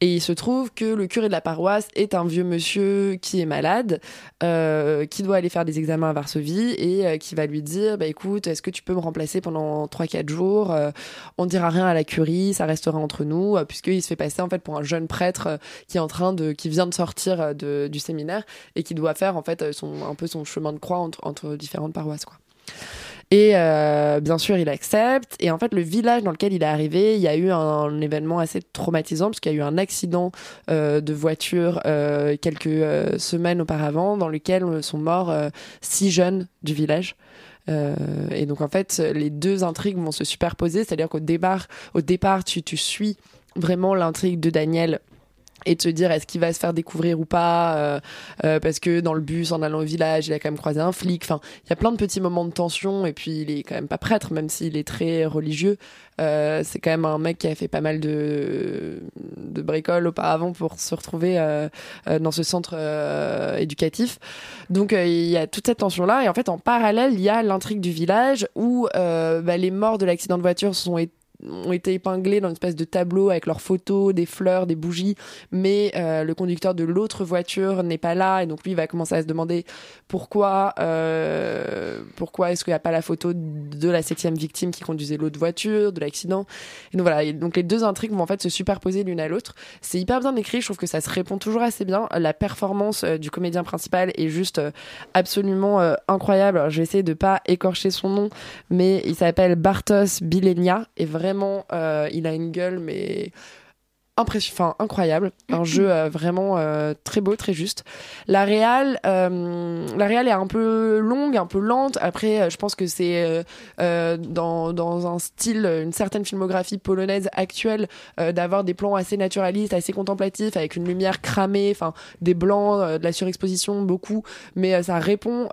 Et il se trouve que le curé de la paroisse est un vieux monsieur qui est malade, euh, qui doit aller faire des examens à Varsovie et euh, qui va lui dire bah écoute, est-ce que tu peux me remplacer pendant 3-4 jours Euh, On dira rien à la curie, ça restera entre nous, euh, puisqu'il se fait passer en fait pour un jeune prêtre qui est en train de, qui vient de sortir de, du séminaire et qui doit faire en fait son, un peu son chemin de croix entre, entre différentes paroisses quoi. Et euh, bien sûr, il accepte. Et en fait, le village dans lequel il est arrivé, il y a eu un, événement assez traumatisant parce qu'il y a eu un accident euh, de voiture euh, quelques semaines auparavant dans lequel sont morts six jeunes du village. Et donc en fait, les deux intrigues vont se superposer, c'est-à-dire qu'au départ, au départ, tu, tu suis vraiment l'intrigue de Daniel et de se dire est-ce qu'il va se faire découvrir ou pas euh, euh, parce que dans le bus en allant au village il a quand même croisé un flic. Enfin il y a plein de petits moments de tension et puis il est quand même pas prêtre même s'il est très religieux. Euh, c'est quand même un mec qui a fait pas mal de de bricoles auparavant pour se retrouver euh, euh, dans ce centre euh, éducatif. Donc il y a toute cette tension là et en fait en parallèle il y a l'intrigue du village où bah, les morts de l'accident de voiture sont ont été épinglés dans une espèce de tableau avec leurs photos, des fleurs, des bougies, mais euh, le conducteur de l'autre voiture n'est pas là et donc lui il va commencer à se demander pourquoi euh, pourquoi est-ce qu'il n'y a pas la photo de la septième victime qui conduisait l'autre voiture, de l'accident. Donc voilà, donc les deux intrigues vont en fait se superposer l'une à l'autre. C'est hyper bien écrit, je trouve que ça se répond toujours assez bien. La performance euh, du comédien principal est juste absolument incroyable. Alors, je vais essayer de pas écorcher son nom, mais il s'appelle Bartos Bilenia et vraiment euh, il a une gueule mais impression, enfin incroyable, un jeu euh, vraiment euh, très beau, très juste. La réal, euh, la réal est un peu longue, un peu lente. Après, je pense que c'est dans, dans un style, une certaine filmographie polonaise actuelle, d'avoir des plans assez naturalistes, assez contemplatifs, avec une lumière cramée, enfin des blancs, de la surexposition, beaucoup. Mais ça répond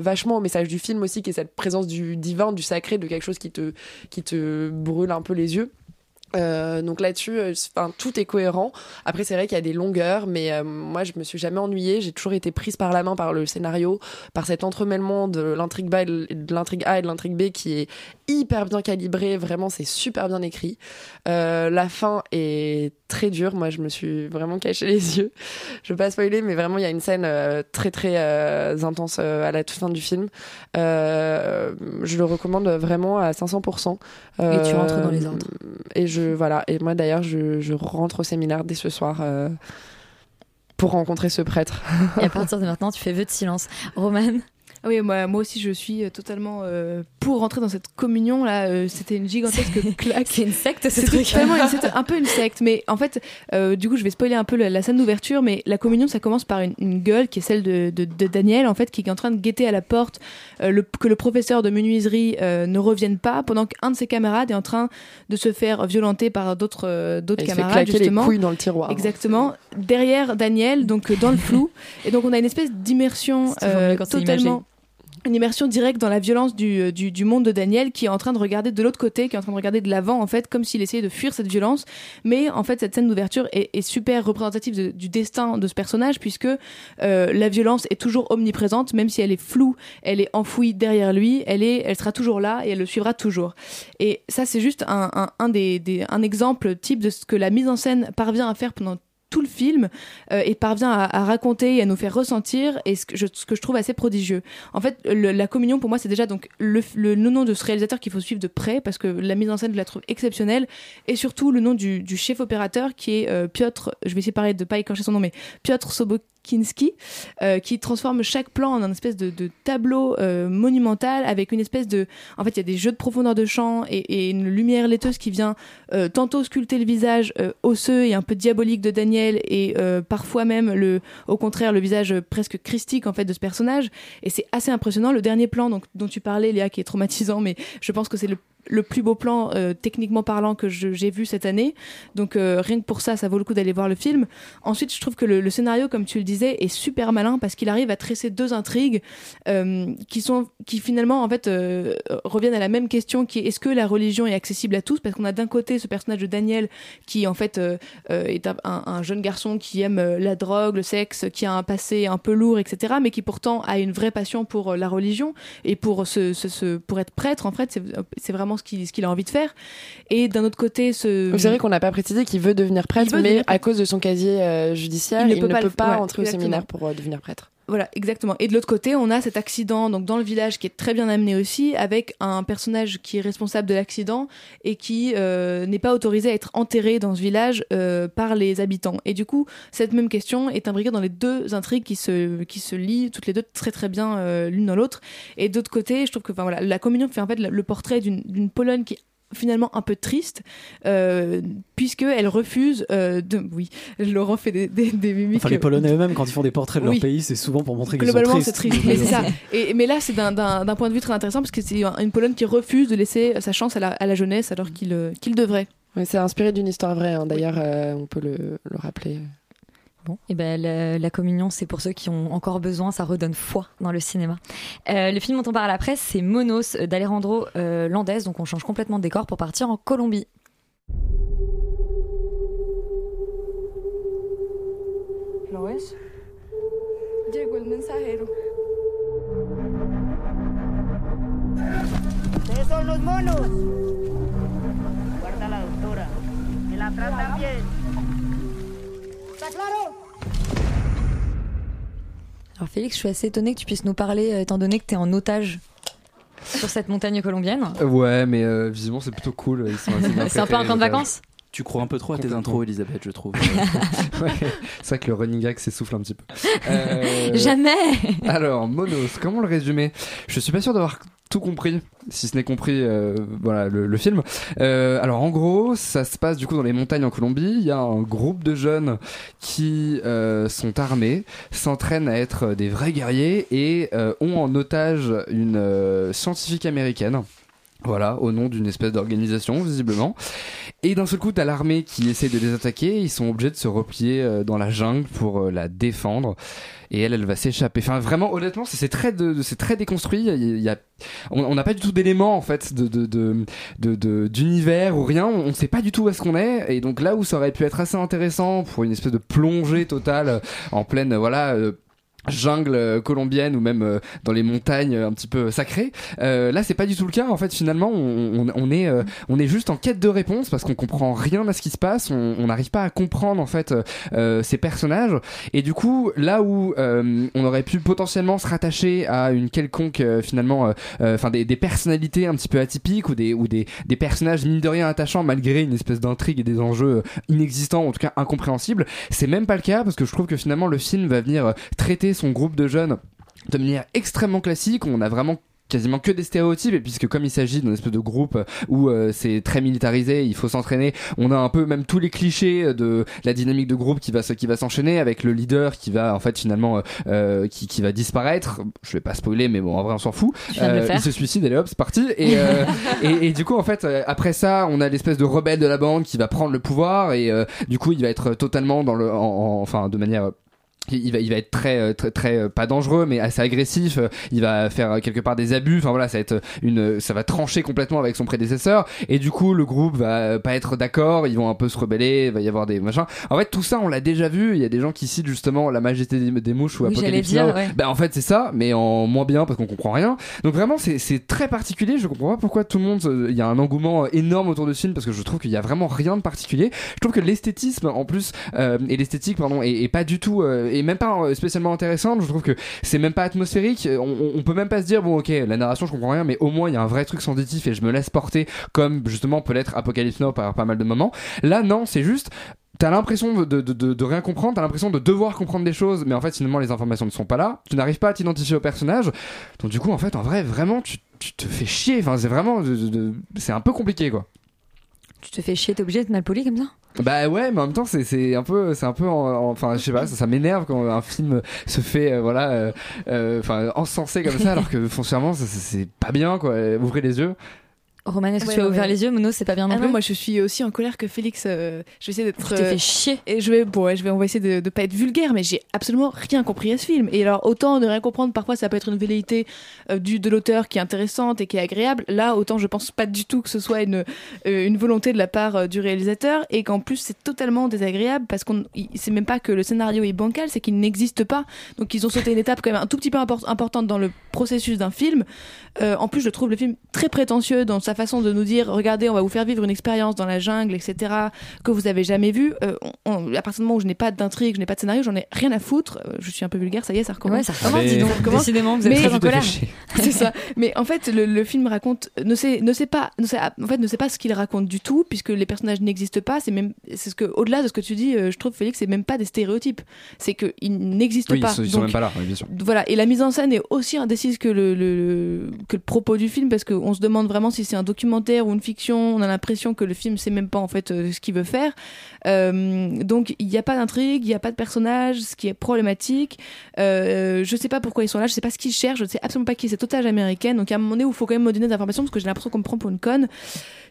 vachement au message du film aussi, qui est cette présence du divin, du sacré, de quelque chose qui te qui te brûle un peu les yeux. Euh, donc là-dessus, euh, enfin, tout est cohérent. Après, c'est vrai qu'il y a des longueurs, mais euh, moi, je me suis jamais ennuyée. J'ai toujours été prise par la main par le scénario, par cet entremêlement de l'intrigue A et de l'intrigue B qui est hyper bien calibré. Vraiment, c'est super bien écrit. Euh, la fin est très dure. Moi, je me suis vraiment caché les yeux. Je veux pas spoiler, mais vraiment, il y a une scène euh, très très euh, intense à la toute fin du film. Je le recommande vraiment à 500%. Et tu rentres dans les ordres. Et je voilà. Et moi d'ailleurs, je, je rentre au séminaire dès ce soir pour rencontrer ce prêtre. Et à partir de maintenant, tu fais vœu de silence. Roman Ah Oui, moi, moi aussi, je suis euh, totalement euh, pour rentrer dans cette communion là. euh, C'était une gigantesque claque. C'est une secte, ce truc. totalement une- c'était un peu une secte, mais en fait, euh, du coup, je vais spoiler un peu la, la scène d'ouverture, mais la communion, ça commence par une, une gueule qui est celle de, de- de Daniel, en fait, qui est en train de guetter à la porte euh, le- que le professeur de menuiserie euh, ne revienne pas, pendant qu'un de ses camarades est en train de se faire violenter par d'autres se fait camarades, claquer les couilles dans le tiroir. Exactement, derrière Daniel, donc dans le flou, et donc on a une espèce d'immersion euh, totalement. Une immersion directe dans la violence du, euh, du, du monde de Daniel qui est en train de regarder de l'autre côté, qui est en train de regarder de l'avant en fait, comme s'il essayait de fuir cette violence. Mais en fait, cette scène d'ouverture est, est super représentative de- du destin de ce personnage puisque euh, la violence est toujours omniprésente, même si elle est floue, elle est enfouie derrière lui, elle est, elle sera toujours là et elle le suivra toujours. Et ça, c'est juste un, un, un des, des- un exemple type de ce que la mise en scène parvient à faire pendant tout le film euh, et parvient à, raconter et à nous faire ressentir et ce que je, trouve assez prodigieux. En fait, la communion pour moi c'est déjà donc le, nom de ce réalisateur qu'il faut suivre de près parce que la mise en scène je la trouve exceptionnelle et surtout le nom du, chef opérateur qui est euh, Piotr, je vais essayer de pas écorcher son nom mais Piotr Sobokinski euh, qui transforme chaque plan en un espèce de, tableau monumental avec une espèce de en fait il y a des jeux de profondeur de champ et, une lumière laiteuse qui vient tantôt sculpter le visage osseux et un peu diabolique de Daniel et euh, parfois même le au contraire le visage presque christique en fait de ce personnage. Et c'est assez impressionnant le dernier plan donc dont tu parlais Léa qui est traumatisant mais je pense que c'est le le plus beau plan euh, techniquement parlant que j'ai vu cette année. Donc euh, rien que pour ça ça vaut le coup d'aller voir le film. Ensuite je trouve que le, scénario comme tu le disais est super malin parce qu'il arrive à tresser deux intrigues euh, qui sont qui finalement en fait reviennent à la même question qui est est-ce que la religion est accessible à tous? Parce qu'on a d'un côté ce personnage de Daniel qui en fait est un, un- un jeune garçon qui aime la drogue le sexe qui a un passé un peu lourd etc mais qui pourtant a une vraie passion pour la religion. Et pour ce, pour être prêtre en fait c'est c'est vraiment ce qu'il a envie de faire. Et d'un autre côté ce C'est vrai qu'on n'a pas précisé qu'il veut devenir prêtre, veut mais devenir à cause de son casier euh, judiciaire, il ne peut pas, le- ouais, entrer au séminaire pour euh, devenir prêtre. Voilà, exactement. Et de l'autre côté, on a cet accident donc dans le village qui est très bien amené aussi, avec un personnage qui est responsable de l'accident et qui euh, n'est pas autorisé à être enterré dans ce village euh, par les habitants. Et du coup, cette même question est imbriquée dans les deux intrigues qui se qui se lient toutes les deux très très bien euh, l'une dans l'autre. Et d'autre côté, je trouve que voilà, la communion fait en fait le portrait d'une Pologne qui finalement un peu triste euh, puisque elle refuse euh, de oui Laurent fait des, des, des mimiques Enfin, les Polonais eux-mêmes, quand ils font des portraits de leur Oui. pays, c'est souvent pour montrer qu'ils sont tristes. c'est triste. Mais c'est ça. Et, mais là, c'est d'un- point de vue très intéressant parce que c'est une Pologne qui refuse de laisser sa chance à la, à la jeunesse alors qu'il euh, qu'il devrait. Ouais, c'est inspiré d'une histoire vraie, hein. d'ailleurs, euh, on peut le, le rappeler. Bon, et ben la, la communion, c'est pour ceux qui ont encore besoin, ça redonne foi dans le cinéma. Euh, le film dont on parle à la presse, c'est Monos d'Alejandro euh, Landes, donc on change complètement de décor pour partir en Colombie. ¿Lo ves? Llegó el mensajero. Ustedes son los monos. Guarda la doctora. Que la tratan bien. Alors Félix, je suis assez étonnée que tu puisses nous parler, euh, étant donné que tu es en otage sur cette montagne colombienne. Ouais, mais euh, visiblement c'est plutôt cool. Ils sont assez bien C'est un peu un préparés, camp de vacances Tu crois un peu trop à tes intros, Elisabeth, je trouve. Ouais, c'est vrai que le running gag s'essouffle un petit peu. Euh, Jamais Alors, Monos, comment le résumer? Je suis pas sûr d'avoir tout compris, si ce n'est compris euh, voilà, le, film. Euh, alors, en gros, ça se passe du coup dans les montagnes en Colombie. Il y a un groupe de jeunes qui euh, sont armés, s'entraînent à être des vrais guerriers et ont en otage une scientifique américaine. Voilà, au nom d'une espèce d'organisation, visiblement. Et d'un seul coup, t'as l'armée qui essaie de les attaquer. Ils sont obligés de se replier dans la jungle pour la défendre. Et elle, elle va s'échapper. Enfin, vraiment, honnêtement, c'est très, c'est très déconstruit. Il y on n'a pas du tout d'éléments en fait de d'univers ou rien. On ne sait pas du tout où est-ce qu'on est. Et donc là où ça aurait pu être assez intéressant pour une espèce de plongée totale euh, en pleine, euh, voilà. Jungle euh, colombienne ou même euh, dans les montagnes euh, un petit peu sacrées. Euh, là c'est pas du tout le cas. En fait finalement on, on, on est euh, on est juste en quête de réponse parce qu'on comprend rien à ce qui se passe. On n'arrive pas à comprendre en fait euh, ces personnages. Et du coup là où on aurait pu potentiellement se rattacher à une quelconque finalement enfin des, des personnalités un petit peu atypiques ou des ou des, des personnages mine de rien attachants malgré une espèce d'intrigue et des enjeux inexistants en tout cas incompréhensibles c'est même pas le cas parce que je trouve que finalement le film va venir euh, son groupe de jeunes de manière extrêmement classique. On a vraiment quasiment que des stéréotypes et puisque comme il s'agit d'un espèce de groupe où euh, c'est très militarisé il faut s'entraîner on a un peu même tous les clichés de la dynamique de groupe qui va qui va s'enchaîner avec le leader qui va en fait finalement euh, euh, qui, qui va disparaître. Je vais pas spoiler mais bon en vrai on s'en fout. Il se suicide allez hop c'est parti. Et, et, et du coup en fait après ça on a l'espèce de rebelle de la bande qui va prendre le pouvoir et du coup il va être totalement dans le en- en- enfin de manière il va, il va être très, euh, très, très, euh, pas dangereux, mais assez agressif. Il va faire euh, quelque part des abus. Enfin voilà, ça va être une, ça va trancher complètement avec son prédécesseur. Et du coup, le groupe va pas être d'accord. Ils vont un peu se rebeller. Il va y avoir des machins. En fait, tout ça, on l'a déjà vu. Il y a des gens qui citent justement la majesté des, des mouches ou Oui, Apocalypse dire, ouais. Ben en fait, c'est ça, mais en moins bien parce qu'on comprend rien. Donc vraiment, c'est, très particulier. Je comprends pas pourquoi tout le monde, il y a un engouement énorme autour de ce film parce que je trouve qu'il y a vraiment rien de particulier. Je trouve que l'esthétisme, en plus, euh, et l'esthétique, pardon, est, est pas du tout, euh, et même pas euh, spécialement intéressante. Je trouve que c'est même pas atmosphérique. On, on- peut même pas se dire bon, ok, la narration, je comprends rien, mais au moins il y a un vrai truc sensitif et je me laisse porter comme justement peut l'être Apocalypse Now par pas mal de moments. Là, non, c'est juste T'as l'impression de, de, rien comprendre, t'as l'impression de devoir comprendre des choses, mais en fait finalement les informations ne sont pas là. Tu n'arrives pas à t'identifier au personnage, donc du coup en fait en vrai vraiment tu, tu te fais chier. Enfin c'est vraiment de- c'est un peu compliqué quoi. Tu te fais chier, t'es obligé d'être mal poli comme ça Bah ouais, mais en même temps c'est c'est un peu c'est un peu en- en- enfin je sais pas ça, ça m'énerve quand un film se fait euh, voilà euh, euh, enfin encensé comme ça alors que foncièrement c'est pas bien quoi. Ouvrez les yeux. Roman, est-ce que Ouais, tu as ouvert ouais. les yeux Mono, c'est pas bien non Ah plus non, moi je suis aussi en colère que Félix. euh, je vais essayer d'être. Tu t'es euh, fait chier. Et je vais, bon, ouais, je vais, on va essayer de, de pas être vulgaire, mais j'ai absolument rien compris à ce film. Et alors, autant de rien comprendre, parfois ça peut être une velléité euh, du de l'auteur qui est intéressante et qui est agréable. Là, autant je pense pas du tout que ce soit une euh, une volonté de la part du réalisateur et qu'en plus c'est totalement désagréable parce qu'on, c'est même pas que le scénario est bancal, c'est qu'il n'existe pas. Donc ils ont sauté une étape quand même un tout petit peu impor- importante dans le processus d'un film. En plus, je trouve le film très prétentieux dans sa sa façon de nous dire regardez, on va vous faire vivre une expérience dans la jungle, etc., que vous avez jamais vu. Euh, on- à partir du moment où je n'ai pas d'intrigue, je n'ai pas de scénario, j'en ai rien à foutre. Euh, je suis un peu vulgaire, ça y est, ça recommence. Ouais, ça recommence, Ah, dis donc. Recommence. Décidément, vous êtes très en colère. c'est ça. Mais en fait, le, le film raconte ne sait ne sait pas ne sait, en fait ne sait pas ce qu'il raconte du tout puisque les personnages n'existent pas. C'est même c'est ce que au-delà de ce que tu dis, euh, je trouve Félix, c'est même pas des stéréotypes. C'est que ils n'existent Oui, ils pas. sont, ils sont Donc, même pas là, oui, bien sûr. voilà, et la mise en scène est aussi indécise que le, le- que le propos du film parce qu'on se demande vraiment si c'est un documentaire ou une fiction. On a l'impression que le film sait même pas en fait euh, ce qu'il veut faire. Euh, donc il n'y a pas d'intrigue, il n'y a pas de personnage, ce qui est problématique. Euh, je sais pas pourquoi ils sont là, je sais pas ce qu'ils cherchent, je sais absolument pas qui est cette otage américaine. Donc à un moment donné où il faut quand même me donner des informations parce que j'ai l'impression qu'on me prend pour une conne.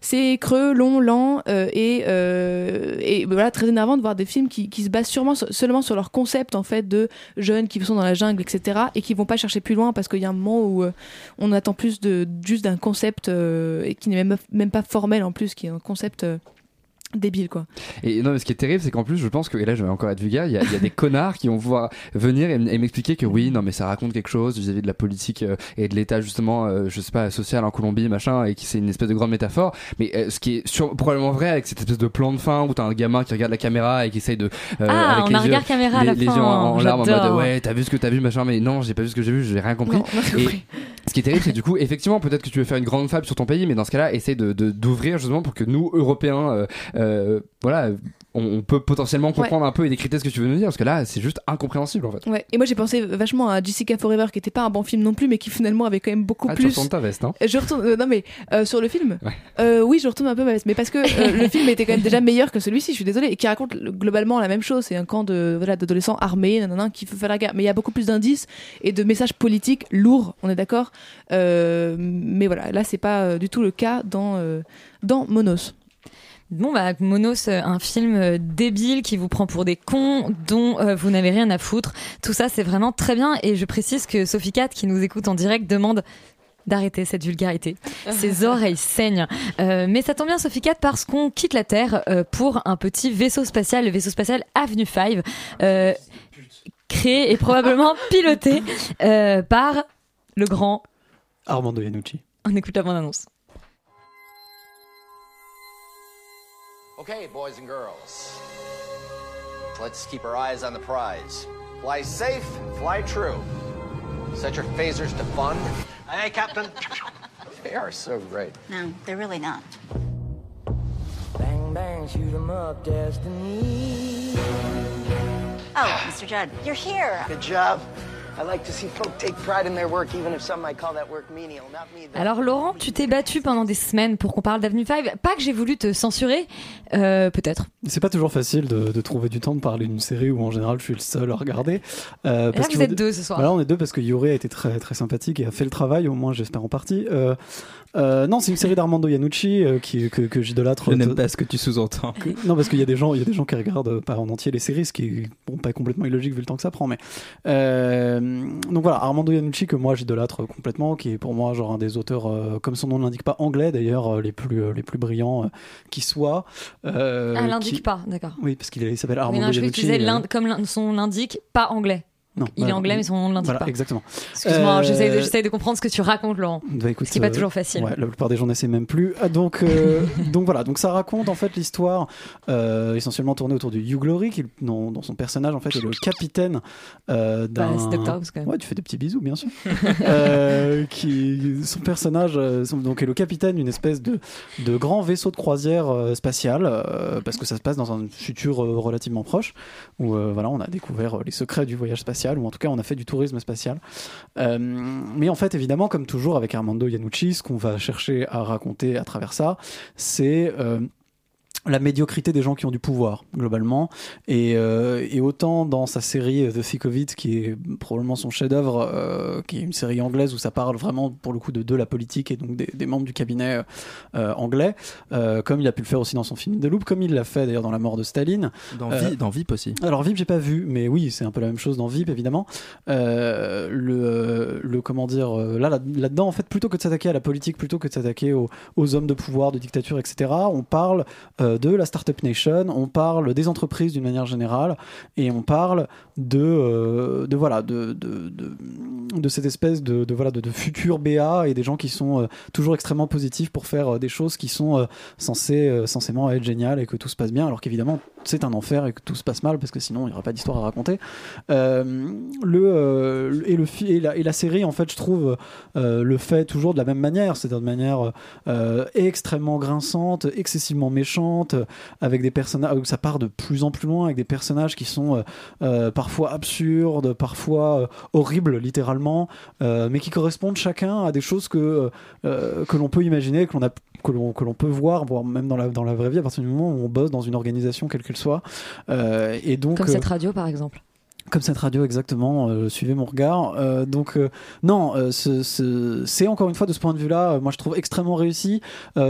C'est creux, long, lent euh, et, euh, et voilà très énervant de voir des films qui, se basent sûrement seulement sur leur concept en fait de jeunes qui sont dans la jungle, etc. et qui vont pas chercher plus loin parce qu'il y a un moment où euh, on attend plus de juste d'un concept et qui n'est même même pas formel en plus, qui est un concept débile quoi. Et non, mais ce qui est terrible, c'est qu'en plus, je pense que, et là, je vais encore être vulgaire, il y a, y a des connards qui vont pouvoir venir et, m'expliquer que oui, non, mais ça raconte quelque chose vis-à-vis de la politique euh, et de l'état, justement, euh, je sais pas, social en Colombie, machin, et qui c'est une espèce de grande métaphore. Mais euh, ce qui est sur- probablement vrai avec cette espèce de plan de fin où t'as un gamin qui regarde la caméra et qui essaye de. euh, Ah, avec on les a yeux- regard caméra à la les fin, yeux en, en larmes en mode ouais, t'as vu ce que t'as vu, machin, mais non, j'ai pas vu ce que j'ai vu, j'ai rien compris. Non, on a Et compris. Ce qui est terrible, c'est du coup, effectivement, peut-être que tu veux faire une grande fable sur ton pays, mais dans ce cas-là, essaie de d'ouvrir justement pour que nous, Européens, euh, euh, voilà, on, peut potentiellement comprendre un peu et décrypter ce que tu veux nous dire, parce que là, c'est juste incompréhensible en fait. Ouais. Et moi j'ai pensé vachement à Jessica Forever qui était pas un bon film non plus mais qui finalement avait quand même beaucoup Ah, tu plus. retournes ta veste, hein Je retourne euh, non mais euh, sur le film. Euh, oui je retourne un peu ma veste mais parce que le film était quand même déjà meilleur que celui-ci je suis désolée et qui raconte le- globalement la même chose c'est un camp de voilà d'adolescents armés nanana, qui veut faire la guerre mais il y a beaucoup plus d'indices et de messages politiques lourds on est d'accord mais voilà là c'est pas du tout le cas dans dans Monos. Bon, bah, Monos, euh, un film euh, débile qui vous prend pour des cons dont euh, vous n'avez rien à foutre. Tout ça, c'est vraiment très bien. Et je précise que Sophie Cat, qui nous écoute en direct, demande d'arrêter cette vulgarité. Ses oreilles saignent. Euh, mais ça tombe bien, Sophie Cat, parce qu'on quitte la Terre euh, pour un petit vaisseau spatial, le vaisseau spatial Avenue 5, euh, créé et probablement piloté euh, par le grand... Armando Iannucci. On écoute la bande-annonce. Okay, boys and girls. Let's keep our eyes on the prize. Fly safe, fly true. Set your phasers to fun. Hey, Captain. they are so great. No, they're really not. Bang, bang, shoot 'em up, destiny. Oh, Mr. Judd, you're here. Good job. I like to see folk take pride in their work, even if some might call that work menial. Not me, though. Alors Laurent, tu t'es battu pendant des semaines pour qu'on parle d'Avenue 5. Pas que j'ai voulu te censurer, euh, peut-être. C'est pas toujours facile de, de trouver du temps de parler d'une série où en général je suis le seul à regarder. Euh, Et là, vous êtes deux ce soir. Voilà, on est deux parce que Yuri a été très très sympathique et a fait le travail, au moins j'espère en partie. Euh, euh, non, c'est une série d'Armando Iannucci euh, qui, que, que j'idolâtre. Je n'aime pas ce que tu sous-entends. Que- Non, parce qu'il y a des gens, il y a des gens qui regardent pas en entier les séries, ce qui est bon, pas complètement illogique vu le temps que ça prend. Mais euh, donc voilà, Armando Iannucci que moi j'idolâtre complètement, qui est pour moi genre un des auteurs, euh, comme son nom ne l'indique pas, anglais d'ailleurs, euh, les plus euh, les plus brillants euh, qui soient. Euh, ah, l'indique qui- pas, d'accord. Oui, parce qu'il s'appelle Oui, Armando non, je Iannucci. disais euh, comme son l'indique, pas anglais. Non, Il est anglais, mais son nom ne l'indique Voilà, pas. exactement. Excuse-moi, Euh, j'essaie de, comprendre ce que tu racontes, Laurent. Bah, écoute, ce qui n'est pas euh, toujours facile. ouais, la plupart des gens n'essaient même plus. Ah, donc, euh, donc voilà, donc ça raconte en fait l'histoire essentiellement tournée autour du Hugh Glory, qui, dont, dont son personnage en fait est le capitaine euh, d'un. Bah. House, quand même. Ouais, tu fais des petits bisous, bien sûr. Qui, son personnage, son- donc est le capitaine d'une espèce de, de grand vaisseau de croisière spatial, euh, parce que ça se passe dans un futur relativement proche, où voilà, on a découvert les secrets du voyage spatial, ou en tout cas on a fait du tourisme spatial. Euh, mais en fait, évidemment, comme toujours avec Armando Iannucci, ce qu'on va chercher à raconter à travers ça, c'est euh, la médiocrité des gens qui ont du pouvoir globalement. Et, euh, et autant dans sa série euh, The Thick of It qui est probablement son chef-d'œuvre euh, qui est une série anglaise où ça parle vraiment pour le coup de, de la politique et donc des, des membres du cabinet euh, anglais comme il a pu le faire aussi dans son film The Loop comme il l'a fait d'ailleurs dans La mort de Staline. Dans, Vi- dans VIP aussi. alors VIP j'ai pas vu mais oui c'est un peu la même chose dans VIP évidemment. Le, le comment dire euh, là là dedans en fait plutôt que de s'attaquer à la politique plutôt que de s'attaquer aux, aux hommes de pouvoir de dictature etc on parle euh, de la startup nation on parle des entreprises d'une manière générale et on parle de, euh, de voilà de, de, de, cette espèce de, voilà de, futur BA et des gens qui sont euh, toujours extrêmement positifs pour faire euh, des choses qui sont euh, censées euh, censément être géniales et que tout se passe bien, alors qu'évidemment c'est un enfer et que tout se passe mal parce que sinon il n'y aura pas d'histoire à raconter. Euh, le euh, et le la, et la série en fait je trouve euh, le fait toujours de la même manière, c'est-à-dire de manière euh, extrêmement grinçante, excessivement méchante, euh, avec des personnages où ça part de plus en plus loin avec des personnages qui sont euh, euh, parfois absurdes, parfois horribles littéralement, mais qui correspondent chacun à des choses que que l'on peut imaginer, que l'on a que l'on que l'on peut voir, voire même dans la dans la vraie vie à partir du moment où on bosse dans une organisation quelle qu'elle soit. Et donc Comme cette radio par exemple. Comme cette radio exactement, euh, suivez mon regard. Euh, donc euh, non, ce- ce- c'est encore une fois de ce point de vue-là, moi je trouve extrêmement réussi.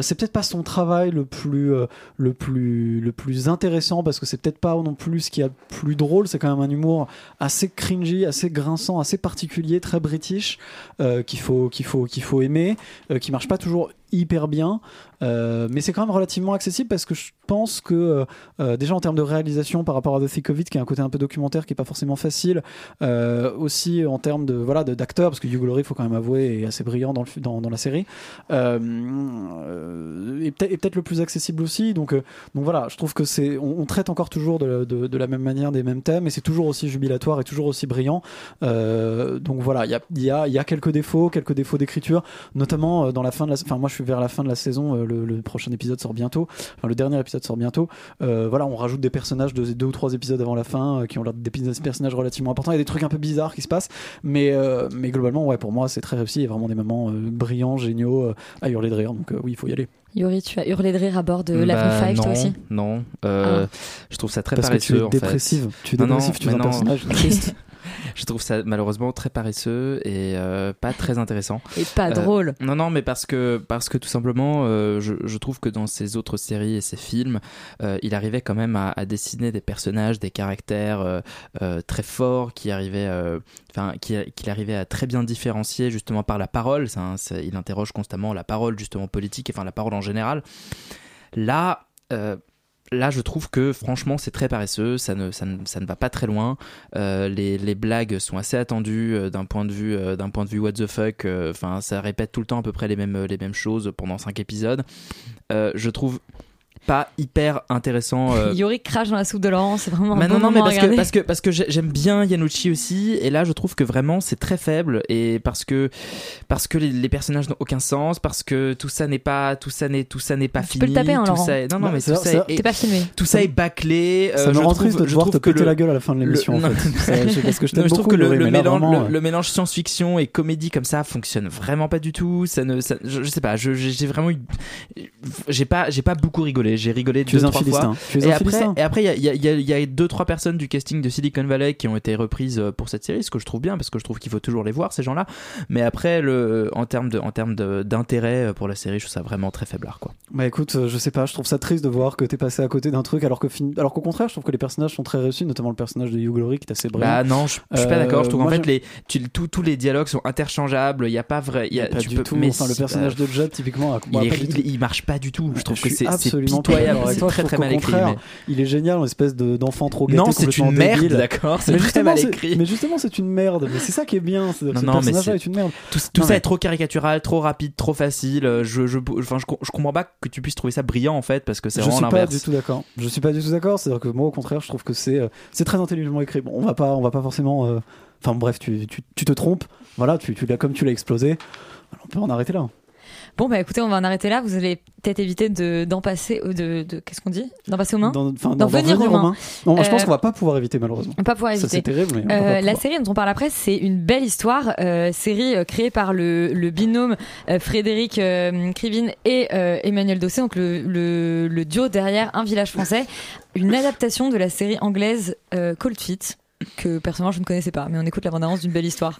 C'est peut-être pas son travail le plus le plus le plus intéressant parce que c'est peut-être pas non plus ce qui a le plus drôle. C'est quand même un humour assez cringy, assez grinçant, assez particulier, très british qu'il faut qu'il faut qu'il faut aimer, qui marche pas toujours hyper bien, euh, mais c'est quand même relativement accessible parce que je pense que euh, euh, déjà en termes de réalisation par rapport à The Thick of qui a un côté un peu documentaire qui est pas forcément facile, aussi en termes de voilà d'acteurs parce que Hugh Laurie, faut quand même avouer, est assez brillant dans, le, dans, dans la série, et peut-être le plus accessible aussi. Donc donc voilà, je trouve que c'est on, traite encore toujours de, de, la même manière des mêmes thèmes, et c'est toujours aussi jubilatoire et toujours aussi brillant. Donc voilà, il y a, y, a, y a quelques défauts, quelques défauts d'écriture, notamment dans la fin de la. Enfin, moi, je vers la fin de la saison. euh, le, le prochain épisode sort bientôt. Enfin, le dernier épisode sort bientôt. Euh, voilà, on rajoute des personnages de deux ou trois épisodes avant la fin euh, qui ont l'air des personnages relativement importants. Il y a des trucs un peu bizarres qui se passent, mais euh, mais globalement, ouais, pour moi, c'est très réussi. Il y a vraiment des moments euh, brillants, géniaux, euh, à hurler de rire. Donc euh, oui, il faut y aller. Yuri, tu as hurlé de rire à bord de Bah, l'Avenue 5 non, toi aussi Non, euh, Ah. je trouve ça très Parce que tu paresseux. es en fait. dépressive. Tu es Non, non, dépressif, tu es un non. personnage triste. Je trouve ça malheureusement très paresseux et euh, pas très intéressant. Et pas Euh, drôle. Non, non, mais parce que, parce que tout simplement, euh, je, je trouve que dans ses autres séries et ses films, il arrivait quand même à, à dessiner des personnages, des caractères très forts, qui arrivaient, enfin, qui- qu'il arrivait à très bien différencier justement par la parole. C'est- il interroge constamment la parole justement politique, enfin la parole en général. Là, euh, là, je trouve que franchement, c'est très paresseux. Ça ne, ça ne, ça ne va pas très loin. Euh, les, les blagues sont assez attendues euh, d'un point de vue, euh, d'un point de vue what the fuck. Enfin, ça répète tout le temps à peu près les mêmes, les mêmes choses pendant cinq épisodes. Je trouve pas hyper intéressant. euh, Yuri crache dans la soupe de Laurent, c'est vraiment un mais bon non, non, mais moment à parce que, parce que, parce que j'ai- j'aime bien Yanucci aussi, et là je trouve que vraiment c'est très faible, et parce que, parce que les, les personnages n'ont aucun sens, parce que tout ça n'est pas, tout ça n'est, tout ça n'est pas Tu fini. peux le taper, hein, tout Laurent. ça est- non, non, Bah, mais tout ça c'est- est, pas filmé. tout ça est bâclé. Ça euh, me je rend trouve- triste de je devoir trouve te que péter le- la gueule à la fin de le- l'émission, en non. fait. Ça, je- parce que je Non, trouve beaucoup, que le, le mais mélange, euh, le mélange science-fiction et comédie comme ça fonctionne vraiment pas du tout. Ça ne, ça- je, je sais pas. je- J'ai j'ai vraiment eu, j'ai pas, j'ai pas beaucoup rigolé. J'ai rigolé Tu deux trois fois. Tu et après, et après, il y y y y a deux trois personnes du casting de Silicon Valley qui ont été reprises euh, pour cette série, ce que je trouve bien parce que je trouve qu'il faut toujours les voir ces gens-là. Mais après, le, en termes de, en termes de- d'intérêt euh, pour la série, je trouve ça vraiment très faiblard, quoi. Bah écoute, euh, je sais pas, je trouve ça triste de voir que t'es passé à côté d'un truc alors que fin- alors qu'au contraire, je trouve que les personnages sont très réussis, notamment le personnage de Hugh Laurie qui est assez brillant. Bah non, je, je suis pas Euh, d'accord. Je trouve qu'en moi, fait, les, tu- tous- tous les dialogues sont interchangeables. Il y a pas vrai. il Y a, pas tu du peux, tout. mais Enfin, le personnage euh, de Judd, typiquement, il, bah, est- il- marche pas du tout. Je trouve Je que c'est absolument pas pitoyable. d'accord avec C'est très Je très mal écrit. contraire, mais- Il est génial, une espèce de- d'enfant trop gâté. Non, c'est une merde, d'accord, c'est Mais très justement, mal c'est- écrit. Mais justement, c'est une merde. Mais c'est ça qui est bien. c'est- Non, Ce non, mais personnage-là c'est- est une merde. Tout, tout Non, ça mais- est trop caricatural, trop rapide, trop facile. Je, je, enfin, je, je comprends pas que tu puisses trouver ça brillant en fait, parce que c'est Je vraiment suis pas l'inverse. du tout d'accord. Je suis pas du tout d'accord. C'est-à-dire que moi, au contraire, je trouve que c'est euh, c'est très intelligemment écrit. Bon, on va pas, on va pas forcément. euh, Enfin bref, tu, tu, tu te trompes. Voilà, tu, tu l'as comme tu l'as explosé. On peut en arrêter là. Bon, bah écoutez, on va en arrêter là. Vous allez peut-être éviter de- d'en passer, euh, de, de qu'est-ce qu'on dit? D'en passer aux mains? D'en- d'en venir aux mains. Non, je pense Euh, qu'on va pas pouvoir éviter malheureusement. On va pas pouvoir Ça, éviter. c'est terrible, mais Euh, la série dont on parle après, c'est une belle histoire. euh, série euh, créée par le, le binôme Frédéric Krivine et Emmanuel Dossé, donc le, le, le duo derrière Un village français. Une adaptation de la série anglaise Cold Feet, que personnellement je ne connaissais pas, mais on écoute la bande-annonce d'une belle histoire.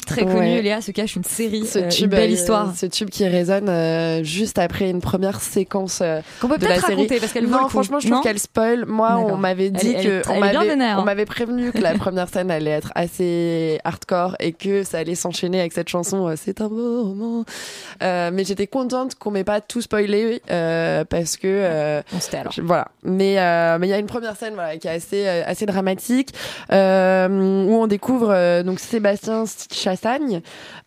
très Ouais. connu, Léa, se cache une série, Ce euh, tube, une belle euh, histoire. Ce tube qui résonne euh, juste après une première séquence euh, Qu'on peut de la peut-être série. raconter, parce qu'elle Non, franchement, je trouve qu'elle spoil. Moi, on m'avait dit elle que on m'avait hein. m'avait prévenu que la première scène allait être assez hardcore et que ça allait s'enchaîner avec cette chanson. euh, C'est un beau roman. Euh, mais j'étais contente qu'on m'ait pas tout spoilé euh, parce que euh, On se tait alors. je- voilà. Mais euh, mais il y a une première scène voilà qui est assez assez dramatique euh, où on découvre euh, donc Sébastien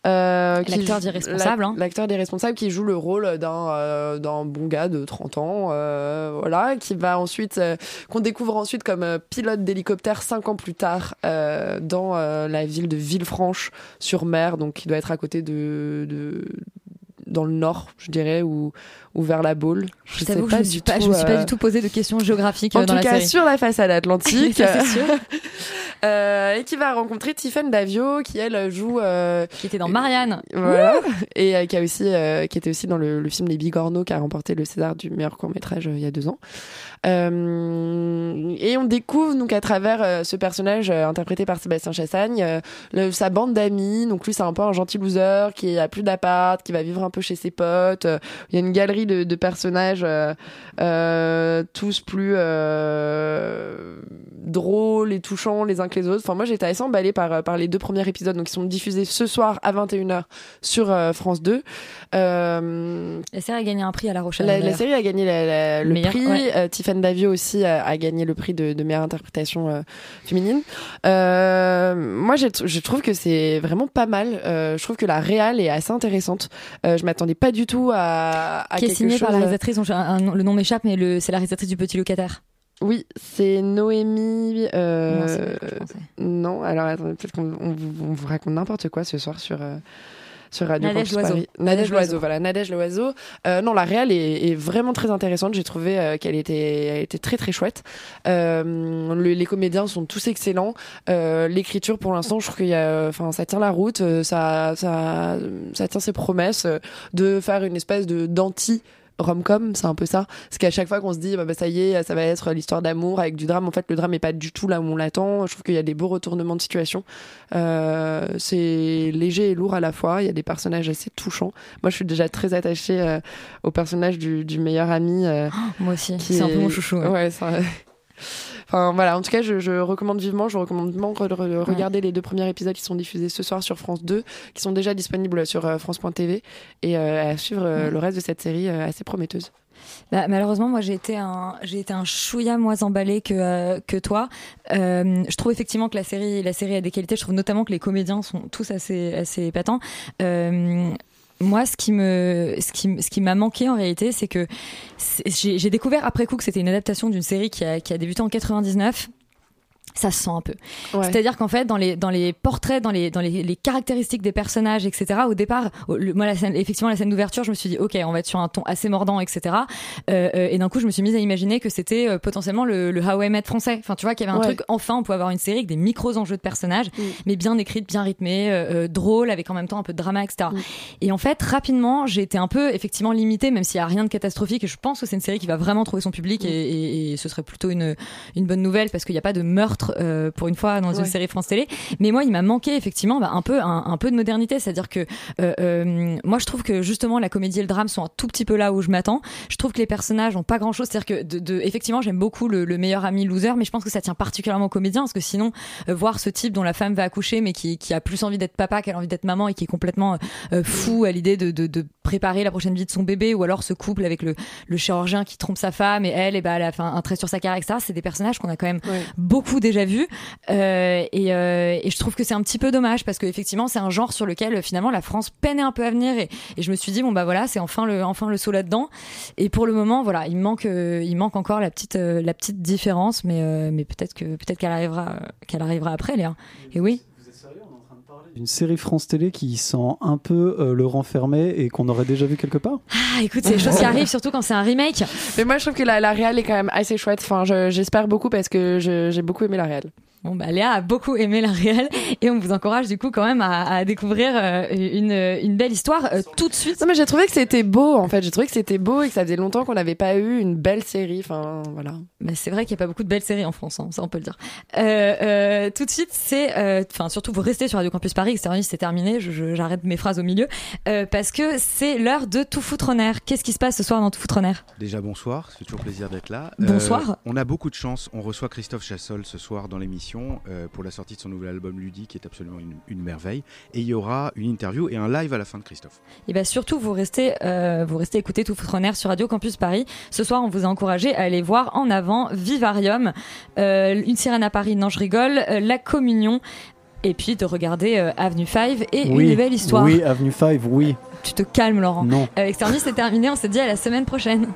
Euh, L'acteur d'Irresponsable, la- hein. l'acteur d'Irresponsable qui joue le rôle d'un euh, d'un bon gars de 30 ans, euh, voilà, qui va ensuite euh, qu'on découvre ensuite comme euh, pilote d'hélicoptère cinq ans plus tard euh, dans euh, la ville de Villefranche sur mer, donc qui doit être à côté de, de dans le nord, je dirais, ou, ou vers la Baule. Je sais t'avoue que je me du suis pas, je tout, me suis pas euh, du tout posé de questions géographiques en euh, dans tout la cas, série. sur la façade atlantique. Ça, sûr. Euh, et qui va rencontrer Tiffany Davio, qui elle joue. Qui était dans Marianne. Voilà. Et qui a aussi, qui était aussi dans le, le film Les Bigorneaux, qui a remporté le César du meilleur court métrage il y a deux ans. Euh, et on découvre donc à travers euh, ce personnage euh, interprété par Sébastien Chassagne le- sa bande d'amis. Donc lui c'est un peu un gentil loser qui a plus d'appart, qui va vivre un peu chez ses potes. Il y a une galerie de, de personnages tous plus drôles et touchants les uns que les autres. Enfin moi j'étais assez emballée par par les deux premiers épisodes donc ils sont diffusés ce soir à 21h sur France 2. Euh, La série a gagné un prix à La Rochelle. la, série a gagné la- la- le Meilleur, prix. ouais. Euh, Davio aussi a, a gagné le prix de, de meilleure interprétation euh, féminine. Euh, moi, je trouve que c'est vraiment pas mal. Euh, je trouve que la réal est assez intéressante. Je m'attendais pas du tout à, à qui est quelque signée par la réalisatrice, un- un le nom m'échappe, mais c'est la réalisatrice du Petit Locataire. Oui, c'est Noémie. euh, Non, alors attendez, peut-être qu'on on vous, on vous raconte n'importe quoi ce soir sur. euh, sur Radio Nadège Campus Loiseau. Paris. Nadège Nadège Loiseau, Loiseau. voilà, Nadège Loiseau. Euh, non, la réal est, est vraiment très intéressante. J'ai trouvé euh, qu'elle était, elle était très très chouette. Euh, le- les comédiens sont tous excellents. Euh, L'écriture, pour l'instant, je trouve qu'il y a, enfin, ça tient la route. euh, Ça, ça, ça tient ses promesses de faire une espèce de d'anti rom-com, c'est un peu ça. Parce qu'à chaque fois qu'on se dit, bah, bah, ça y est, ça va être l'histoire d'amour avec du drame, en fait, le drame est pas du tout là où on l'attend. Je trouve qu'il y a des beaux retournements de situation. Euh, c'est léger et lourd à la fois. Il y a des personnages assez touchants. Moi, je suis déjà très attachée euh, au personnage du, du meilleur ami. euh, Moi aussi, c'est un peu mon chouchou. ouais. Ouais, ça- Enfin voilà, en tout cas, je, je recommande vivement, je recommande vivement de re- regarder les deux premiers épisodes qui sont diffusés ce soir sur France 2, qui sont déjà disponibles sur euh, France.tv et euh, à suivre euh, Ouais. le reste de cette série assez prometteuse. Bah, malheureusement, moi, j'ai été un, j'ai été un chouïa moins emballé que euh, que toi. Euh, je trouve effectivement que la série, la série a des qualités. Je trouve notamment que les comédiens sont tous assez assez épatants. Euh, moi, ce qui me, ce qui, ce qui m'a manqué en réalité, c'est que j'ai découvert après coup que c'était une adaptation d'une série qui a, qui a débuté en 99. Ça se sent un peu. Ouais. C'est-à-dire qu'en fait, dans les, dans les portraits, dans les, dans les, les caractéristiques des personnages, etc., au départ, le- moi, la scène, effectivement, la scène d'ouverture, je me suis dit, OK, on va être sur un ton assez mordant, etc. Euh, euh, et d'un coup, je me suis mise à imaginer que c'était euh, potentiellement le, le How I Met français. Enfin, tu vois, qu'il y avait un Ouais. truc, enfin, on pouvait avoir une série avec des micros enjeux de personnages, Mm. mais bien écrite, bien rythmée, euh, euh, drôle, avec en même temps un peu de drama, etc. Mm. Et en fait, rapidement, j'ai été un peu, effectivement, limitée, même s'il y a rien de catastrophique. Et je pense que c'est une série qui va vraiment trouver son public Mm. et, et- et ce serait plutôt une, une bonne nouvelle parce qu'il n'y a pas de meurtre euh, pour une fois dans une série France Télé. Mais moi, il m'a manqué effectivement bah, un peu un, un peu de modernité, c'est-à-dire que euh, euh, moi, je trouve que justement la comédie et le drame sont un tout petit peu là où je m'attends. Je trouve que les personnages ont pas grand-chose, c'est-à-dire que de, de- effectivement, j'aime beaucoup le, le meilleur ami loser, mais je pense que ça tient particulièrement aux comédiens parce que sinon, euh, voir ce type dont la femme va accoucher, mais qui, qui a plus envie d'être papa qu'elle a envie d'être maman et qui est complètement euh, fou à l'idée de, de, de préparer la prochaine vie de son bébé, ou alors ce couple avec le, le chirurgien qui trompe sa femme et elle, et bah, elle a fait un, un trait sur sa carrière, etc. C'est des personnages qu'on a quand même Ouais. beaucoup déjà vus. Euh, et, euh, et je trouve que c'est un petit peu dommage parce que effectivement c'est un genre sur lequel euh, finalement la France peinait un peu à venir et, je me suis dit bon bah voilà c'est enfin le enfin le saut là-dedans et pour le moment voilà il manque euh, il manque encore la petite euh, la petite différence mais mais peut-être que peut-être qu'elle arrivera qu'elle arrivera après Léa et oui Une série France Télé qui sent un peu euh, le renfermé et qu'on aurait déjà vu quelque part? Ah écoute c'est des choses qui arrivent surtout quand c'est un remake Mais moi, je trouve que la, la réal est quand même assez chouette. Enfin, je- j'espère beaucoup parce que je- j'ai beaucoup aimé la réal. Bon, bah, Léa a beaucoup aimé la réelle et on vous encourage du coup quand même à, à découvrir euh, une, une belle histoire euh, tout de suite. Non mais j'ai trouvé que c'était beau en fait, j'ai trouvé que c'était beau et que ça faisait longtemps qu'on n'avait pas eu une belle série, enfin voilà. Mais c'est vrai qu'il n'y a pas beaucoup de belles séries en France, hein, ça on peut le dire. Euh, euh, tout de suite, c'est, euh, enfin surtout vous restez sur Radio Campus Paris, c'est c'est terminé, je- je- j'arrête mes phrases au milieu, euh, parce que c'est l'heure de Tout foutre en air. Qu'est-ce qui se passe ce soir dans Tout foutre en air? Déjà bonsoir, c'est toujours plaisir d'être là. Bonsoir. on a beaucoup de chance, on reçoit Christophe Chassol ce soir dans l'émission euh, pour la sortie de son nouvel album Ludique qui est absolument une, une merveille. Et il y aura une interview et un live à la fin de Christophe. Et bien surtout, vous restez, euh, vous restez écouter Tout foutre en air sur Radio Campus Paris. Ce soir, on vous a encouragé à aller voir en avant Vivarium, euh, Une sirène à Paris, non je rigole, euh, La Communion, et puis de regarder euh, Avenue 5 et oui, Une belle histoire. Oui, Avenue 5, oui. Tu te calmes, Laurent. Non. Euh, Externus, c'est terminé. On se dit à la semaine prochaine.